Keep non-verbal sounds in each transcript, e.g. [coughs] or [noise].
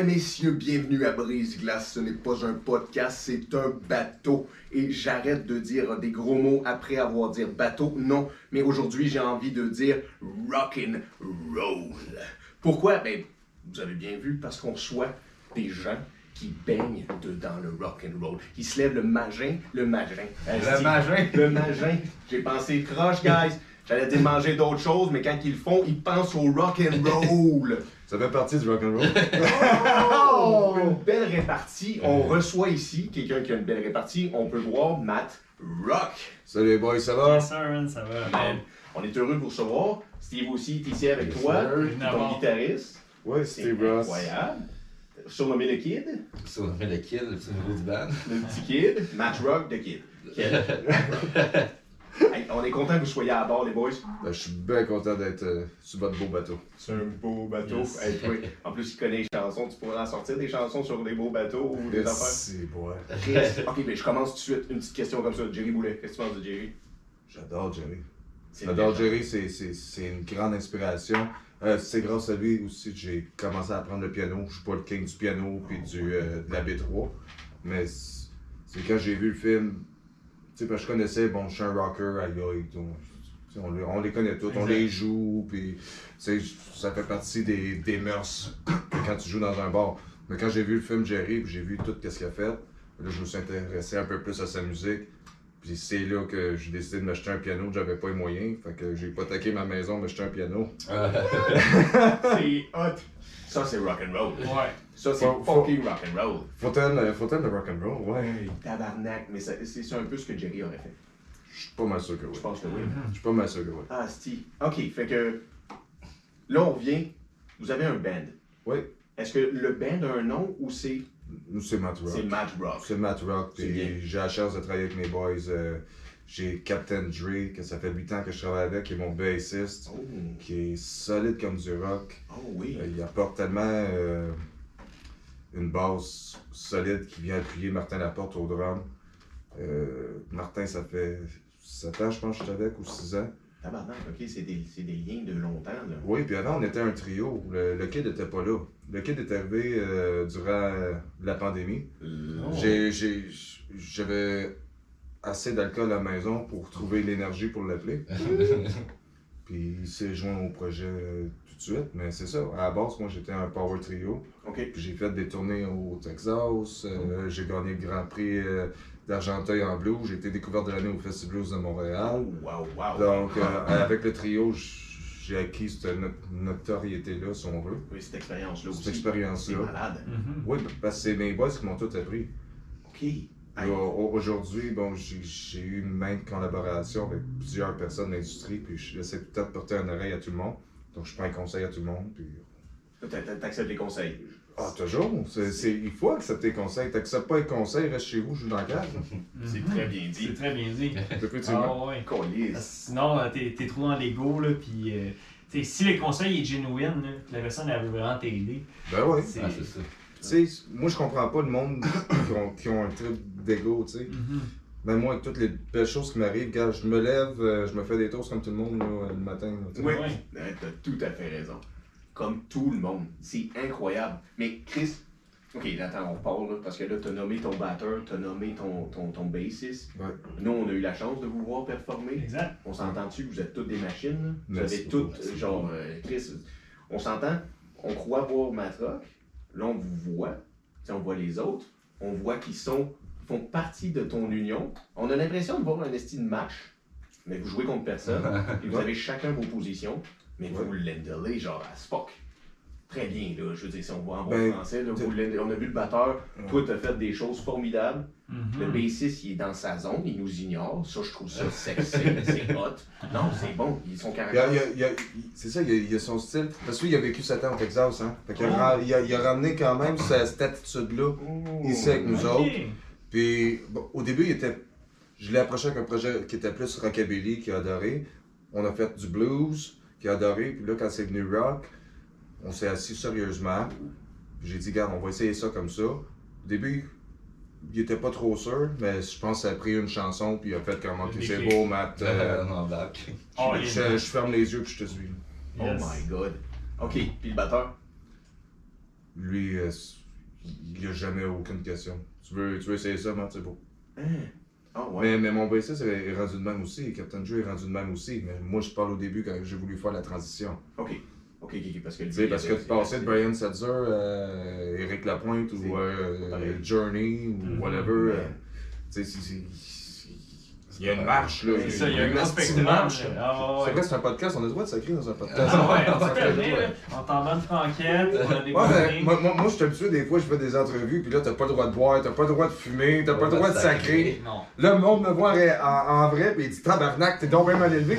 Et messieurs, bienvenue à Brise-Glace. Ce n'est pas un podcast, c'est un bateau. Et j'arrête de dire des gros mots après avoir dit bateau. Non, mais aujourd'hui, j'ai envie de dire rockin' roll. Pourquoi? Ben, vous avez bien vu, parce qu'on soit des gens qui baignent dedans le rock and roll, qui se lèvent le magin, le magin. Le magin. Le magin. J'ai pensé croche, guys. J'allais dire manger d'autres choses, mais quand ils le font, ils pensent au rock and roll. Ça fait partie du rock'n'roll. Oh! Une belle répartie. On reçoit ici quelqu'un qui a une belle répartie. On peut voir Matt Rock. Salut les boys, ça va? Yes, sir, man, ça va. Man, on est heureux de vous recevoir. Steve aussi est ici avec Yes, toi, ton guitariste. Ouais, C'est Steve Ross. incroyable. Surnommé le Kid, Surnommé le Kid, le petit nouveau du band. le petit Kid. Matt Rock, the Kid. [laughs] Kid. Hey, on est content que vous soyez à bord, les boys. Ben, je suis bien content d'être euh, sur votre beau bateau. C'est un beau bateau. Yes. Hey, toi, en plus, il connaît les chansons. Tu pourrais en sortir des chansons sur des beaux bateaux ou des affaires. C'est bon. ok, mais je commence tout de suite. Une petite question comme ça. Jerry Boulet, qu'est-ce que tu penses de Jerry? J'adore Jerry. J'adore Jerry, c'est- c'est c'est une grande inspiration. Euh, c'est grâce à lui aussi que j'ai commencé à apprendre le piano. Je suis pas le king du piano puis du, euh, de la B3. Mais c'est quand j'ai vu le film, tu sais, parce que je connaissais, bon, je suis un rocker, sais, On, les- on les connaît tous, on les joue, puis ça fait partie des, des mœurs [clears throat] quand tu joues dans un bar. Mais quand j'ai vu le film Jerry, puis j'ai vu tout ce qu'il a fait, là, je me suis intéressé un peu plus à sa musique. Puis c'est là que j'ai décidé de m'acheter un piano, que j'avais pas les moyens. Fait que j'ai hypothéqué ma maison, m'acheter un piano. [laughs] C'est hot. Ça, c'est rock'n'roll. Ouais. Ça, c'est Faut- faut- fucking rock'n'roll. Fontaine, euh, Fontaine de rock'n'roll, ouais. Tabarnak. Mais ça- c'est c'est un peu ce que Jerry aurait fait. Je suis pas mal sûr que oui. Je pense que oui. Je suis pas mal sûr que oui. Ah, Steve. Ok, fait que là, on revient. Vous avez un band. Oui. Est-ce que le band a un nom ou c'est Nous, c'est Matt Rock. c'est Matt Rock? C'est Matt Rock. C'est bien. Puis j'ai la chance de travailler avec mes boys. euh, j'ai Captain Dre, que ça fait 8 ans que je travaille avec, qui est mon bassiste, Oh, qui est solide comme du rock. oh oui. Euh, il apporte tellement euh, une base solide qui vient appuyer Martin Laporte au drum. Euh, Martin, ça fait 7 ans, je pense, que je suis avec, ou 6 ans. Tabarnak, ok, c'est des, c'est des liens de longtemps, là. Oui, puis avant, on était un trio. Le, le kid n'était pas là. Le kid est arrivé euh, durant la pandémie. Oh. J'ai- j'ai- J'avais assez d'alcool à la maison pour trouver l'énergie pour l'appeler. [laughs] Puis il s'est joint au projet euh, tout de suite. Mais c'est ça, à la base, moi j'étais un power trio. Ok. Puis j'ai fait des tournées au Texas. euh, j'ai gagné le Grand Prix euh, d'Argenteuil en blues. J'ai été découvert de l'année au Festival Blues de Montréal. Wow, wow. Donc, euh, [laughs] avec le trio, j'ai acquis cette no- notoriété-là, si on veut. Oui, cette expérience-là aussi. Cette expérience-là. C'est malade. Mhm. Oui, parce que c'est mes boys qui m'ont tout appris. Ok. Aujourd'hui, bon, j'ai eu une main de collaboration avec plusieurs personnes de l'industrie, puis j'essaie tout le temps de porter un oreille à tout le monde. Donc, je prends un conseil à tout le monde. Puis... t'a- T'acceptes les conseils. Ah, toujours! C'est- c'est- il faut accepter les conseils. T'acceptes pas les conseils, reste chez vous, joue dans la cave. [laughs] C'est très bien dit. C'est très bien dit. [laughs] Ah ouais. Collier. Que Sinon, euh, t'es t'es trop dans l'ego, là, puis euh, t'sais, si le conseil est genuine, là, la personne elle veut vraiment t'aider, Ben oui. c'est. Ah, c'est ça. Tu sais, moi, je comprends pas le monde qui ont, qui ont un trip d'ego, tu sais. Mhm. Même moi, avec toutes les belles choses qui m'arrivent, quand je me lève, euh, je me fais des toasts comme tout le monde là, le matin. là. Oui, Ouais. Euh, t'as tout à fait raison. Comme tout le monde. C'est incroyable. Mais Chris, ok, attends, on repart là, parce que là, t'as nommé ton batteur, t'as nommé ton, ton, ton bassiste. Ouais. Nous, on a eu la chance de vous voir performer. Exact. On s'entend-tu que vous êtes toutes des machines? là? Vous Merci avez toutes, merci genre, euh, Chris, on s'entend, on croit voir Matrock, là, on vous voit, Tu sais, on voit les autres, on voit qu'ils sont, font partie de ton union. On a l'impression de voir un esti de match, mais vous jouez contre personne, [laughs] et vous avez chacun vos positions, mais Ouais. vous l'endelez genre à Spock. Très bien, là, je veux dire, si on voit en bon Ben, français, là, vous on a vu le batteur, Ouais. toi, t'as fait des choses formidables. Mhm. Le bassiste, il est dans sa zone, il nous ignore. Ça, je trouve ça sexy, c'est [laughs] hot. Non, c'est bon, ils sont carrément. c'est ça, il y, a, il y a son style. Parce que lui, il a vécu 7 ans au Texas, hein. Fait qu'il Oh. il a, il a ramené quand même cette attitude-là ici avec nous autres. Puis, bon, au début, il était. Je l'ai approché avec un projet qui était plus rockabilly, qu'il a adoré. On a fait du blues, qu'il a adoré. Puis là, quand c'est venu rock, on s'est assis sérieusement. Puis J'ai dit, regarde, on va essayer ça comme ça. Au début, il était pas trop sûr, mais je pense que ça a pris une chanson, puis il a fait comme, ok, Le c'est beau, Matt. euh. Oh, je, yeah. je ferme les yeux, puis je te suis. Oh my god. Ok, puis le batteur? lui, euh, il a jamais aucune question. Tu veux, tu veux essayer ça, man, c'est beau. Hein? Ah ouais. Mais, mais mon bassiste est rendu de même aussi, Captain Joe est rendu de même aussi. Mais moi, je parle au début quand j'ai voulu faire la transition. Ok. Ok, ok, parce que le Tu sais, parce que tu passais de Brian Setzer, euh, Eric Lapointe ou euh. Journey ou whatever. Euh, tu sais, il y a une marche là. C'est ça, il y a un une gros petite spectrum. marche. Ah, C'est vrai, c'est un podcast, on a le droit de sacrer dans un [laughs] podcast. Ah ouais, on t'en bonne franquette, on a bonnets. moi, moi, moi, je suis habitué, des fois, je fais des entrevues, puis là, t'as pas le droit de boire, t'as pas le droit de fumer, t'as pas le droit de sacrer. Non. Là, le monde me voit en, vrai, puis il dit Tabarnak, t'es donc bien mal élevé.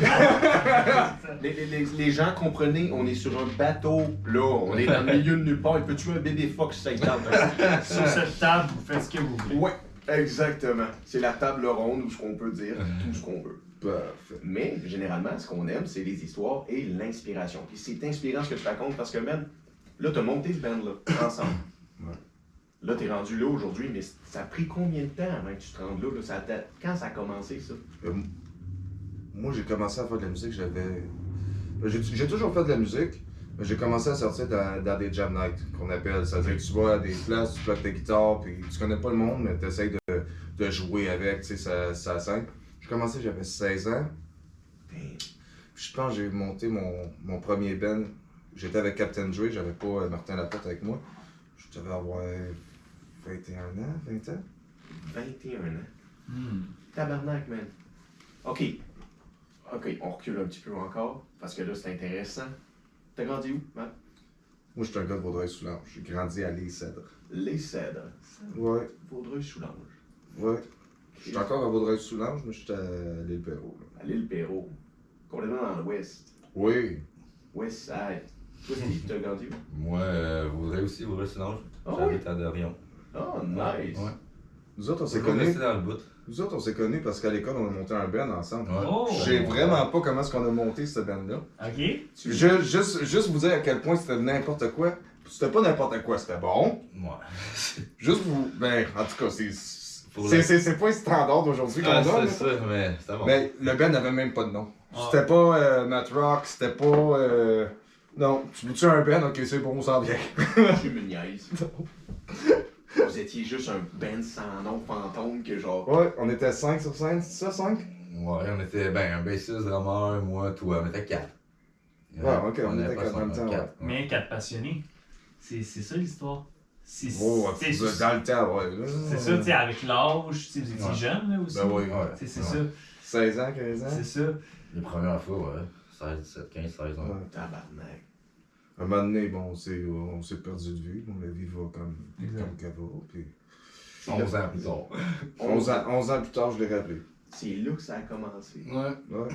[laughs] Les, les- les- les gens comprenez, on est sur un bateau, là, on est dans le milieu de nulle part, il peut tuer un bébé fox sur cette table. Sur cette table, vous faites ce que vous voulez. ouais, exactement. C'est la table ronde où ce qu'on peut dire tout ce qu'on veut. Parfait. Mais généralement, ce qu'on aime, c'est les histoires et l'inspiration. Puis c'est inspirant ce que tu racontes parce que, man, là, t'as monté ce band-là, ensemble. [coughs] Ouais. Là, t'es rendu là aujourd'hui, mais ça a pris combien de temps avant que tu te rendes là? là? Ça a date- Quand ça a commencé, ça? Euh, moi, j'ai commencé à faire de la musique, j'avais. Ben, J'ai toujours fait de la musique, j'ai commencé à sortir dans, dans des jam nights, qu'on appelle. Ça veut dire que tu vas à des places, tu plaques ta guitare, puis tu connais pas le monde, mais tu essaies de, de jouer avec, tu sais, ça, ça scène. J'ai commencé, j'avais 16 ans. Puis je pense que j'ai monté mon, mon premier band. J'étais avec Captain Dre, j'avais pas euh, Martin Laporte avec moi. Je devais avoir 21 ans, 20 ans. 21 ans? Hmm. Tabarnak, man. OK. OK, on recule un petit peu encore, parce que là, c'est intéressant. T'as grandi où, man? Moi, j'étais un gars de Vaudreuil-Soulanges. J'ai grandi à l'île Cèdre. Les Cèdres. Ouais, Vaudreuil-Soulanges. ouais. Je suis encore à Vaudreuil-Soulanges, mais j'étais à l'île Perrault. là. À l'île Perrault. Complètement dans l'ouest. Oui. West Side. Toi, Steve, t'as grandi où? Moi, euh, Vaudreuil aussi, Vaudreuil sinon Ah j'habite à Dorion. Oh, nice. Ouais. Nous autres, on s'est connus. dans le bout. Nous autres, on s'est connus parce qu'à l'école, on a monté un band ensemble. Ouais. Oh! Je sais vraiment pas comment est-ce qu'on a monté ce band-là. Ok. Je- juste, juste vous dire à quel point c'était n'importe quoi. C'était pas n'importe quoi, c'était bon. Ouais. [laughs] Juste vous. Ben, en tout cas, c'est. C'est pas un standard d'aujourd'hui qu'on Ah, a. c'est ça, mais c'était bon. Mais le band n'avait même pas de nom. Ah. C'était pas euh, Matt Rock, c'était pas. euh, Non, tu veux-tu un band? Ok, c'est bon, on s'en vient. [laughs] Tu me niaises. [laughs] Vous étiez juste un band sans nom fantôme que genre. Ouais, on était 5 sur scène, c'est ça, 5? Ouais, on était, ben, un bassiste, drummer, moi, toi, on était quatre. Ouais, ok, on était pas quatre en même temps, quatre, ouais. Mais quatre passionnés. C'est c'est ça l'histoire? C'est Oh, c'est- c'est dans le temps, ouais. c'est ça, tu sais, avec l'âge, tu sais, vous étiez Ouais. jeune là aussi. Ben oui. Ouais. C'est c'est Ouais. ça. 16 ans, 15 ans? C'est ça. Les premières fois, ouais. 16, 17, 15, 16 ans. Ouais. Tabarnak. Un moment donné, bon, on s'est, on s'est perdu de vue. Bon, la vie va comme, comme qu'elle va. Puis 11 ans plus tard. 11 ans, 11 ans plus tard, je l'ai rappelé. C'est là que ça a commencé. Ouais. Ouais.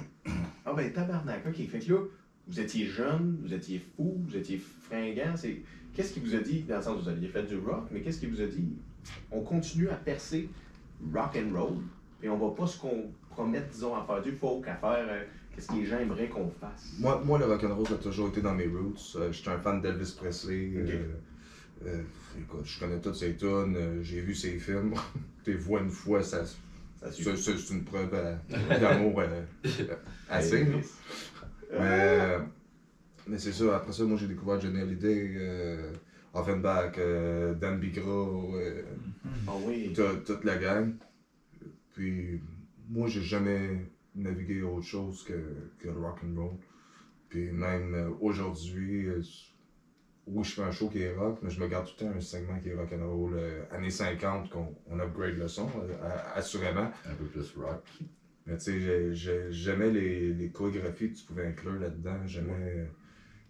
Ah ben tabarnak, ok. Fait que là, vous étiez jeune, vous étiez fou, vous étiez fringant. C'est... Qu'est-ce qui vous a dit, dans le sens où vous aviez fait du rock, mais qu'est-ce qui vous a dit, on continue à percer rock and roll, et on va pas se compromettre, disons, à faire du folk, à faire euh, qu'est-ce que les gens aimeraient qu'on fasse? Moi, moi, le rock'n'roll, ça a toujours été dans mes roots. Euh, J'étais un fan d'Elvis Presley. Euh, euh, écoute, je connais toutes ses tunes, euh, j'ai vu ses films. [laughs] Tes voix une fois, ça, Ça c'est une preuve d'amour [laughs] assez. Mais, mais c'est ça, après ça, moi j'ai découvert Johnny Hallyday, euh, Offenbach, euh, Dan Bigra, euh, Ah oui. toute toute la gang. Puis moi j'ai jamais navigué autre chose que, que le rock and roll. Puis même euh, aujourd'hui, euh, oui je fais un show qui est rock, mais je me garde tout le temps un segment qui est rock and roll euh, années 50 qu'on on upgrade le son, euh, assurément. Un peu plus rock. Mais tu sais, j'ai- j'ai- j'aimais les, les chorégraphies que tu pouvais inclure là-dedans. J'aimais.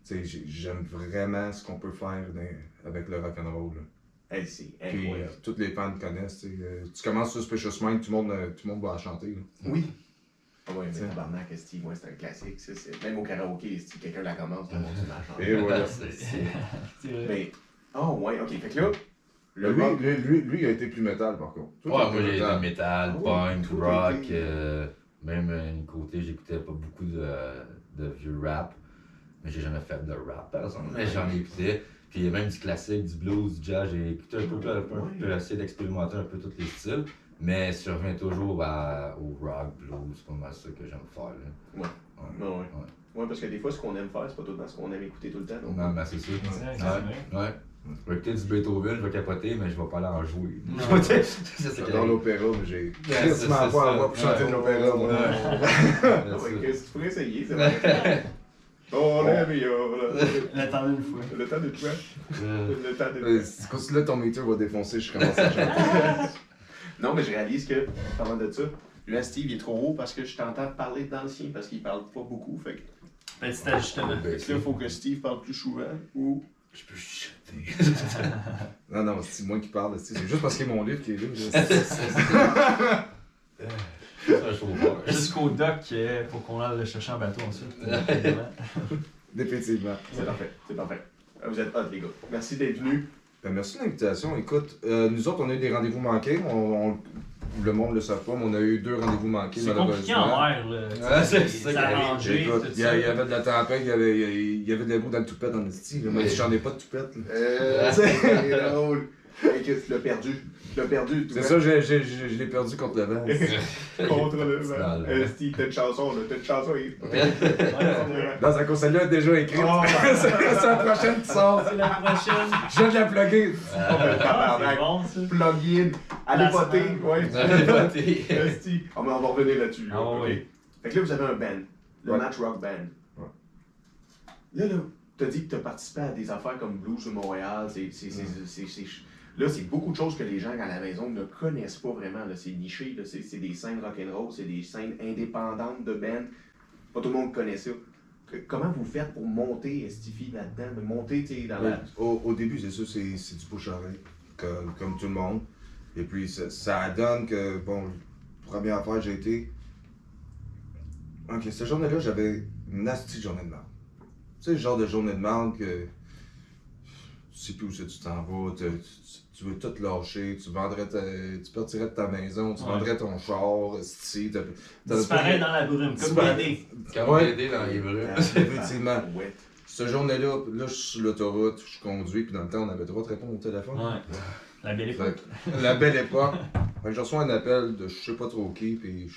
Tu sais, j'ai- j'aime vraiment ce qu'on peut faire dans- avec le rock'n'roll. là. Hey, c'est Puis tous les fans connaissent. tu commences sur Specious Mind, tout le monde, tout le monde va la chanter. là. Oui. Ah ouais, mais tabarnak, Steve, moi c'est un classique. Ça, c'est... Même au karaoké, si quelqu'un la commence, tout le monde se chanter. [laughs] Et voilà. [laughs] C'est- [laughs] vrai. Oh ouais, ok. Fait que là, le lui, rock. lui, lui, lui, il a été plus métal par contre. Toi, Ouais, moi j'ai été métal. métal, Ah oui, punk, a rock, euh, même un côté, j'écoutais pas beaucoup de, de vieux rap, mais j'ai jamais fait de rap par exemple, mais j'en écoutais. Puis même du classique, du blues, du jazz, j'ai écouté un peu, un peu, un peu, essayé d'expérimenter un peu tous les styles, mais je reviens toujours à- au rock, blues, c'est pas mal ça que j'aime faire. Là. Ouais. Ouais. Ouais, ouais. Ouais, parce que des fois, ce qu'on aime faire, c'est pas tout le temps ce qu'on aime écouter tout le temps. donc- Non, mais c'est c'est Ouais, ouais. Je vais écouter du Beethoven, je vais capoter, mais je vais pas aller en jouer. [laughs] [laughs] J'adore l'opéra, mais j'ai quasiment pas à voir pour chanter de l'opéra, moi. Qu'est-ce [laughs] que tu pourrais essayer, c'est vrai. Oh, là, mais oh, là. L'attendre une fois. Le temps de quoi? Euh, Le temps de Euh, si si là ton meter va défoncer, je commence à chanter. Non, mais je réalise que, en parlant de ça, là, Steve, il est trop haut parce que je t'entends parler dans le sien parce qu'il parle pas beaucoup. Fait que, Petit ajustement. ben, fait que là, il faut que Steve parle plus souvent ou. Je peux chuchoter. [laughs] Non, non, c'est moi qui parle, c'est c'est juste parce qu'il y a mon livre qui est là. Jusqu'au doc euh, pour qu'on aille le chercher en bateau ensuite. [laughs] Définitivement. C'est parfait, c'est parfait. Euh, Vous êtes hot, les gars. Merci d'être venus. Ben, merci de l'invitation. Écoute, euh, nous autres, on a eu des rendez-vous manqués. On, on- le monde ne le savent pas, mais on a eu deux rendez-vous manqués, C'est compliqué en mer, là. tu sais, Ouais, c'est c'est ça il y, avait de la tempête, il y avait, il y avait de la boue dans le toupette dans le style. Moi, Oui. j'en ai pas de toupette. là. Euh, [laughs] c'est drôle. Hey, que tu l'as perdu. Tu l'as perdu. C'est le ça, j'ai- j'ai- j'ai- je l'ai perdu contre le vent. [laughs] Contre le C'est vent. Euh, Steve, t'as une chanson, là. T'as une chanson. il- Dans cause, celle-là est déjà écrite. Oh, c'est [laughs] c'est la prochaine qui sort. C'est la prochaine. Je viens de la plugger. Ah, bon, ça. Plug-in. [laughs] Allez voter. Ouais. Allez. Euh, mais on va revenir là-dessus. là. Ah, oui. Fait que là, vous avez un band. Le Ouais. Match Rock Band. Ouais. Là, là, t'as dit que t'as participé à des affaires comme Blues de Montréal. C'est, là, c'est beaucoup de choses que les gens à la maison ne connaissent pas vraiment. C'est niché. C'est, des scènes rock'n'roll. C'est des scènes indépendantes de band. Pas tout le monde connaît ça. Que- Comment vous faites pour monter Stiffy là-dedans? De monter, dans la... Au, au début, c'est ça, c'est du bouche-oreille, comme, comme tout le monde. Et puis, ça, ça donne que, bon, première affaire, j'ai été. Ok, cette journée-là, j'avais une nasty journée de merde. Tu sais, le genre de journée de merde que. Tu sais plus où c'est tu t'en vas, tu, tu- tu veux tout lâcher, tu vendrais ta, tu partirais de ta maison, tu Ouais. vendrais ton char, si t'as- Disparaît dans la brume, comme. Quand on Ouais. aidé dans les brumes. [laughs] Effectivement. [laughs] Ouais. Cette journée-là, là, je suis sur l'autoroute, je conduis, puis dans le temps, on avait le droit de répondre au téléphone. Ouais. La belle époque. que, la belle [laughs] époque. Fait que je reçois un appel de je sais pas trop qui, puis je,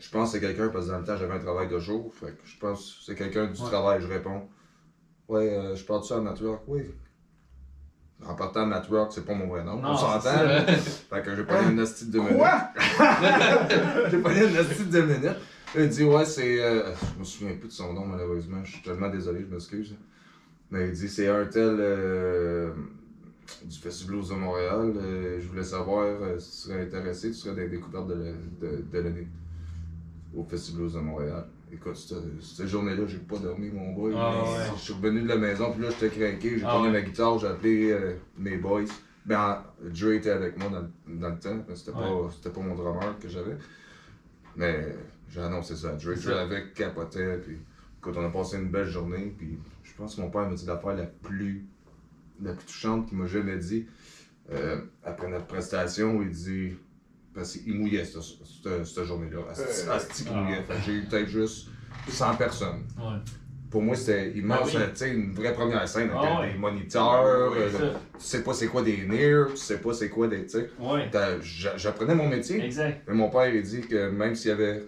je pense que c'est quelqu'un, parce que dans le temps, j'avais un travail de jour. Fait que je pense que c'est quelqu'un du Ouais. travail, je réponds. Ouais, euh, je parle de ça à Network, oui. En partant, Network, c'est pas mon vrai nom, Non, on s'entend. Fait que j'ai pas une hostie de deux minutes. Quoi? [laughs] j'ai pas une hostie de deux minutes. Il dit, ouais, c'est. euh, je me souviens plus de son nom, malheureusement. Je suis tellement désolé, je m'excuse. Mais il dit, c'est un tel euh, du Festival Blues de Montréal. Euh, je voulais savoir euh, si tu serais intéressé, tu serais des découvertes de, la- de, de l'année au Festival Blues de Montréal. Écoute, cette, cette journée-là, j'ai pas dormi, mon boy. Ah, ouais. Je suis revenu de la maison, puis là, j'étais craqué. J'ai Ah, pris ouais. ma guitare, j'ai appelé euh, mes boys. Ben, Joe était avec moi dans, le- dans le temps, mais c'était pas, pas mon drummer que j'avais. Mais j'ai annoncé ça à Dre. Dre avec capotait, puis quand on a passé une belle journée, puis je pense que mon père m'a dit l'affaire la plus, la plus touchante qu'il m'a jamais dit. Euh, après notre prestation, il dit. Parce qu'il mouillait cette, cette, cette journée-là. Euh, qu'il ah. mouillait. J'ai eu peut-être juste 100 personnes. Ouais. Pour moi, c'était immense. Ah oui. Une vraie première scène avec Ah ouais. des moniteurs. Euh, tu sais pas c'est quoi des NIR, tu sais pas c'est quoi des. Tu sais, Ouais. J'apprenais mon métier. Exact. Mais mon père, il dit que même s'il avait,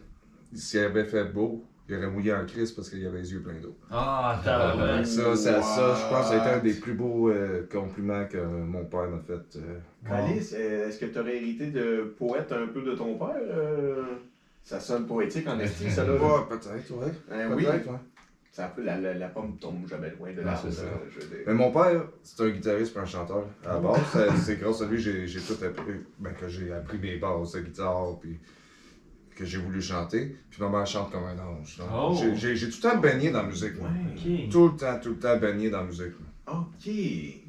s'il avait fait beau, il aurait mouillé en crise parce qu'il avait les yeux pleins d'eau. Ah, t'as que Ça, ça, ça, je pense que ça a été un des plus beaux euh, compliments que mon père m'a fait. euh. Alice, euh, est-ce que tu aurais hérité de poète un peu de ton père? euh? Ça sonne poétique en estime, ça là. Ouais, peut-être, ouais. Hein, oui, Peut-être, ouais. ça peut, la, la, la pomme tombe jamais loin de c'est veux dire. Mais mon père, c'est un guitariste et un chanteur. À la base, Ça- c'est grâce à lui j'ai j'ai tout appris, ben, que j'ai appris mes bases de guitare, puis que j'ai voulu chanter. Puis ma mère chante comme un ange. Oh. j'ai- tout le temps baigné dans la musique, moi. Ok. Tout le temps, tout le temps baigné dans la musique. Ok,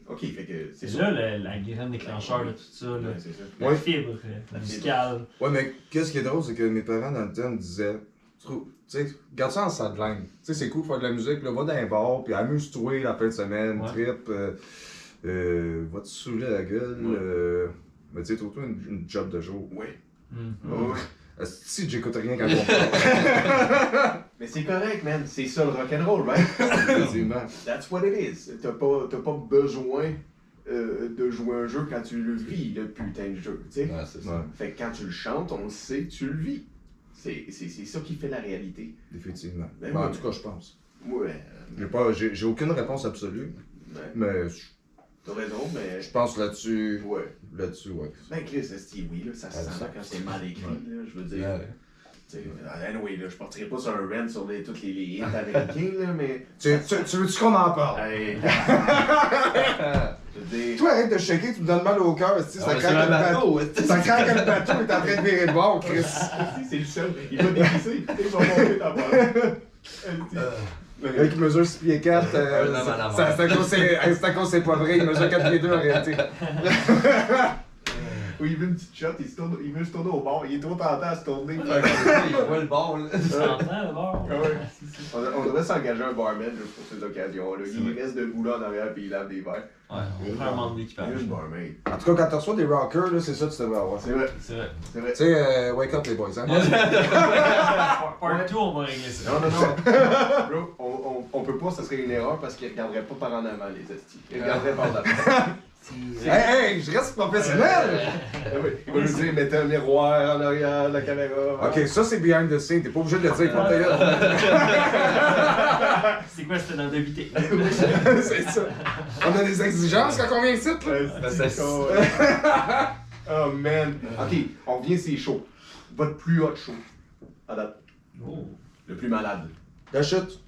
ok, fait que c'est C'est ça. là la, la graine déclencheur de tout ça. Là. Ouais, ça. La Ouais. fibre, euh, la musicale. Ouais, mais qu'est-ce qui est drôle, c'est que mes parents dans le temps me disaient, tu sais, garde ça en sideline. Tu sais, c'est cool faire de la musique, là, va dans un bar, puis amuse-toi la fin de semaine, Ouais. trip, euh, euh, va te saouler la gueule, Ouais. euh, mais tu sais, trouve-toi une, une job de jour. Ouais. Hmm. Ouais. Euh, Si j'écoute rien quand on parle, [laughs] Mais c'est correct, man. C'est ça le rock'n'roll, right? effectivement. That's what it is. T'as pas, t'as pas besoin euh, de jouer un jeu quand tu le vis, le putain de jeu, tu sais. Ouais, c'est ça. Ouais, Fait que quand tu le chantes, on le sait tu le vis. C'est, c'est, c'est ça qui fait la réalité. effectivement. Ben Ben, en tout cas, je pense. Ouais. J'ai pas, j'ai j'ai aucune réponse absolue, ouais. mais je T'as raison, mais. Je pense là-dessus. Ouais. Là-dessus, ouais. Ben, Chris, c'est oui, là, ça se sent ça- quand c'est mal écrit, Ouais. là, je veux dire. Ouais. Tu sais, anyway, là, je partirai pas sur un rant sur les, tous les, les hits [laughs] américains, là, mais. Tu, tu, tu veux-tu qu'on en parle? Hey. [laughs] Toi, arrête de shaker, tu me donnes mal au cœur. Ça Ah, mais craque le bateau. Ça craque le bateau, il est en train de virer de bord, Chris. [laughs] C'est le seul. Il va déguiser. Écoutez, je vais monter ta barre. Le gars qui mesure 6 pieds 4, euh, Un c'est à cause c'est pas vrai, il mesure 4 pieds 2 en réalité. [laughs] Il veut une petite shot, il, se tourne, il veut se tourner au bord. Il est trop tentant à se tourner. Il voit le bord, là. Tu t'entends d'abord? Ah ouais. On, on devrait s'engager un barman là, pour ces occasions-là. Il reste debout là en arrière puis il lave des verres. Ouais, on prend un membre Il d'équipage. En tout cas, quand tu reçois des rockers, là, c'est ça que tu devrais avoir. C'est vrai, C'est vrai. c'est vrai. Tu sais, euh, wake up les boys, hein? [laughs] Part- Part 2, on va régler ça. Non, non, non. [laughs] Bro, on, on, on peut pas, ça serait une erreur parce qu'il regarderait pas par en avant, les estis. Il regarderait par l'avant. [laughs] Hey, hey, je reste professionnel! Ah oui, Il va nous dire, mettez un miroir en arrière de la caméra. Ok, ça c'est behind the scene, t'es pas obligé de le dire, faut [laughs] te C'est quoi, deux vités? [laughs] C'est ça. On a des exigences quand on vient ici, là. C'est. [laughs] Oh man. Ok, on revient c'est chaud. Votre plus hot show. À date. Oh. Le plus malade. La chute.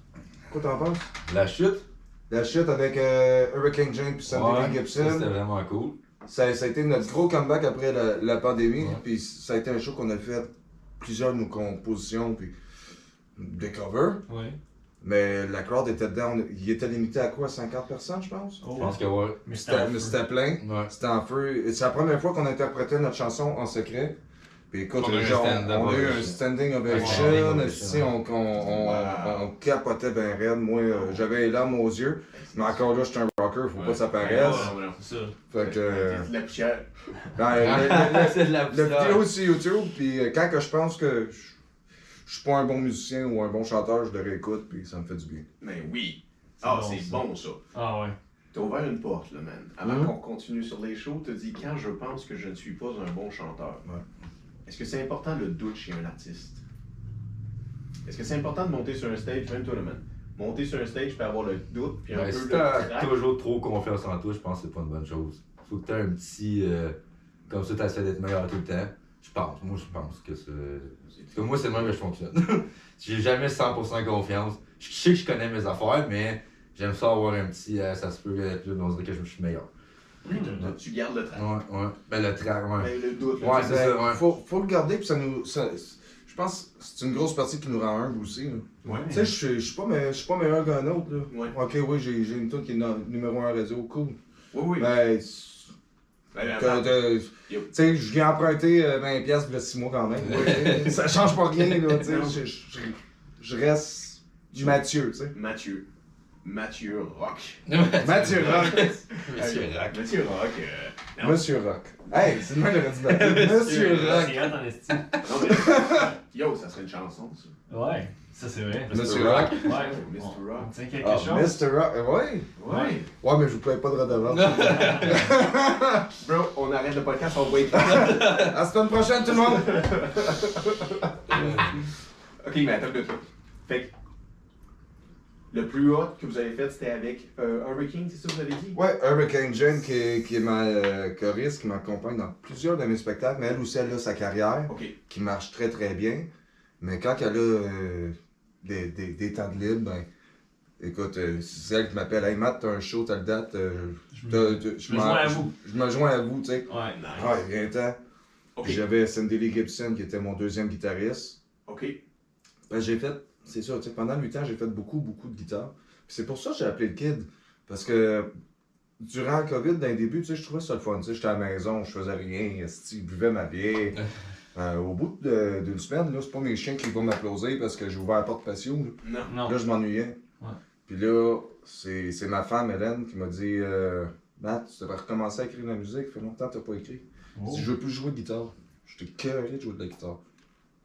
Quoi t'en penses? La chute? La chute avec euh, Hurricane Jane puis Sandy Ouais, Gibson. C'était vraiment cool. Ça, ça a été notre gros comeback après la, la pandémie. Puis ça a été un show qu'on a fait plusieurs de nos compositions, puis des covers. Ouais. Mais la crowd était dedans. On- Il était limité à quoi? 50 personnes, je pense? Oh. Je pense que ouais. Mais C'était plein. Ouais. C'était en feu. C'est la première fois qu'on interprétait notre chanson en secret. Puis écoute, On a eu un genre, on, a eu un standing ovation. on, on, on, Wow. on capotait bien raide. Moi, euh, j'avais les larmes aux yeux. Mais encore là, j'étais un rocker, faut pas que ça paraisse. Fait que. euh, C'est de la poussière. [laughs] ben, [laughs] C'est de la Le poussière. vidéo sur YouTube, puis euh, quand que je pense que je je suis pas un bon musicien ou un bon chanteur, je le réécoute, puis ça me fait du bien. Mais oui. Ah, c'est bon ça. Ah ouais. T'as ouvert une porte, là, man. Avant Mhm. qu'on continue sur les shows, t'as dit quand je pense que je ne suis pas un bon chanteur. Ouais. Est-ce que c'est important le doute chez un artiste? Est-ce que c'est important de monter sur un stage, même man? Monter sur un stage puis avoir le doute, puis un Ben, peu si t'as toujours trop confiance en toi, je pense que c'est pas une bonne chose. Faut que t'aies un petit. euh, comme ça, t'essaies d'être meilleur tout le temps. Je pense, moi je pense que c'est. Que moi, c'est le même que je fonctionne. [laughs] J'ai jamais 100% confiance. Je sais que je connais mes affaires, mais j'aime ça avoir un petit. euh, ça se peut, euh, on dirait que je suis meilleur. Tu gardes le trac. Ouais, ouais. Ben, le track, ouais. Ben, le doute, Ouais, c'est sais, ça, ouais. Faut, faut le garder, puis ça nous. ça- je pense que c'est une grosse partie qui nous rend humble aussi. Ouais. Tu sais, je suis- je suis pas, me- pas meilleur qu'un autre. Là. Ouais. Ok, oui, j'ai j'ai une tune qui est no- numéro 1 radio, cool. Oui, oui. Ben, Ben, tu sais, je viens emprunter euh, 20$ piastres il y a 6 mois quand même. Ouais, [laughs] ça change pas rien, là. tu sais. Je reste Mathieu, tu sais. Mathieu. Mathieu Rock. [laughs] Mathieu Rock. Monsieur Rack. Mathieu Rock. euh, non. Monsieur Rock. Hey, c'est le même l'appeler. Monsieur Rock. C'est hot en estime. Non, mais. Yo, ça serait une chanson, ça. Ouais, ça c'est vrai. Monsieur Rock. Ouais, Mr. on- Rock. On tient quelque Ah, chose. Mr. Rock. Ouais. Ouais. Ouais, mais je vous paye pas de redevance. [laughs] Bro, on arrête le podcast, on wait. À la semaine prochaine, tout le monde. [laughs] ok, mais attends de toi. Fait que. Le plus hot que vous avez fait, c'était avec euh, Hurricane, c'est ça que vous avez dit? Ouais, Hurricane Jane, qui est, qui est ma euh, choriste, qui m'accompagne dans plusieurs de mes spectacles, mais elle aussi, elle a sa carrière, Ok. qui marche très très bien. Mais quand elle a euh, des, des, des temps de libre, ben, écoute, euh, c'est elle qui m'appelle Hey Matt, t'as un show, t'as le date, euh, Je me joins à vous. Je me joins à vous, tu sais. Ouais. Nice. Viens-t'en. Ok. Puis j'avais Cindy Lee Gibson, qui était mon deuxième guitariste. Ok. Ben, j'ai fait, c'est ça, tu sais, pendant 8 ans, j'ai fait beaucoup, beaucoup de guitare. Puis c'est pour ça que j'ai appelé le kid. Parce que durant le COVID, tu sais, je trouvais ça le fun. Tu sais, j'étais à la maison, je faisais rien, je buvais ma bière. [laughs] Euh, au bout d'une semaine, là, c'est pas mes chiens qui vont m'applaudir parce que j'ai ouvert la porte patio. là. Non. Non. Là, je m'ennuyais. Ouais. Puis là, c'est c'est ma femme, Hélène, qui m'a dit euh, Matt, tu devrais recommencer à écrire de la musique. Ça fait longtemps que t'as pas écrit. Oh. Si je veux plus jouer de guitare. J'étais cœuré de jouer de la guitare.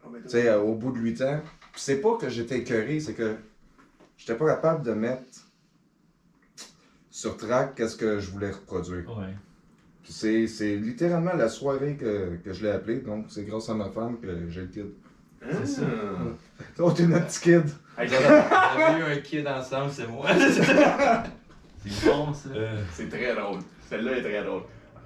Ah, Tu sais, euh, au bout de 8 ans. Puis c'est pas que j'étais écœuré, c'est que j'étais pas capable de mettre sur track qu'est-ce que je voulais reproduire. Ouais. Puis c'est, c'est littéralement la soirée que, que je l'ai appelé, donc c'est grâce à ma femme que j'ai le kid. C'est ça. Oh, t'es notre petit kid! Hey, On avait eu un kid ensemble, c'est moi. [laughs] C'est bon ça. Euh, C'est très drôle. Celle-là est très drôle.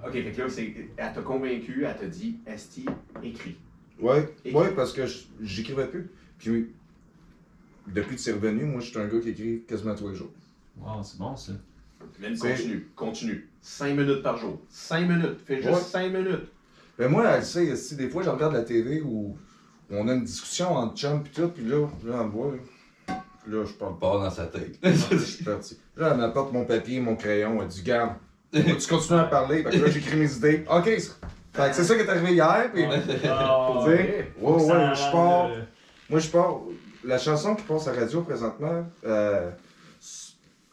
Ok, fait que là, c'est- elle t'a convaincu, elle t'a dit, Esti, écris. Ouais, Et- ouais, parce que je- j'écrivais plus. Puis, depuis que c'est revenu, moi, je suis un gars qui écrit quasiment tous les jours. Wow, c'est bon ça. Continue, continue. 5 minutes par jour. 5 minutes. Fais juste Ouais. 5 minutes. Mais moi, elle sait, si des fois, je regarde la TV où on a une discussion entre chums pis tout, puis là, là, me voit, là, Puis là je parle pas. Dans sa tête. Je suis parti. Là, elle m'apporte mon papier, mon crayon, elle dit, garde, tu [laughs] continues à parler, fait que là, j'écris mes idées. Ok, c'est- fait que c'est ça qui est arrivé hier, puis. Ah, [laughs] Tu sais, ouais, ouais, Ça je pars. Moi, je pars. La chanson qui passe à radio présentement, euh,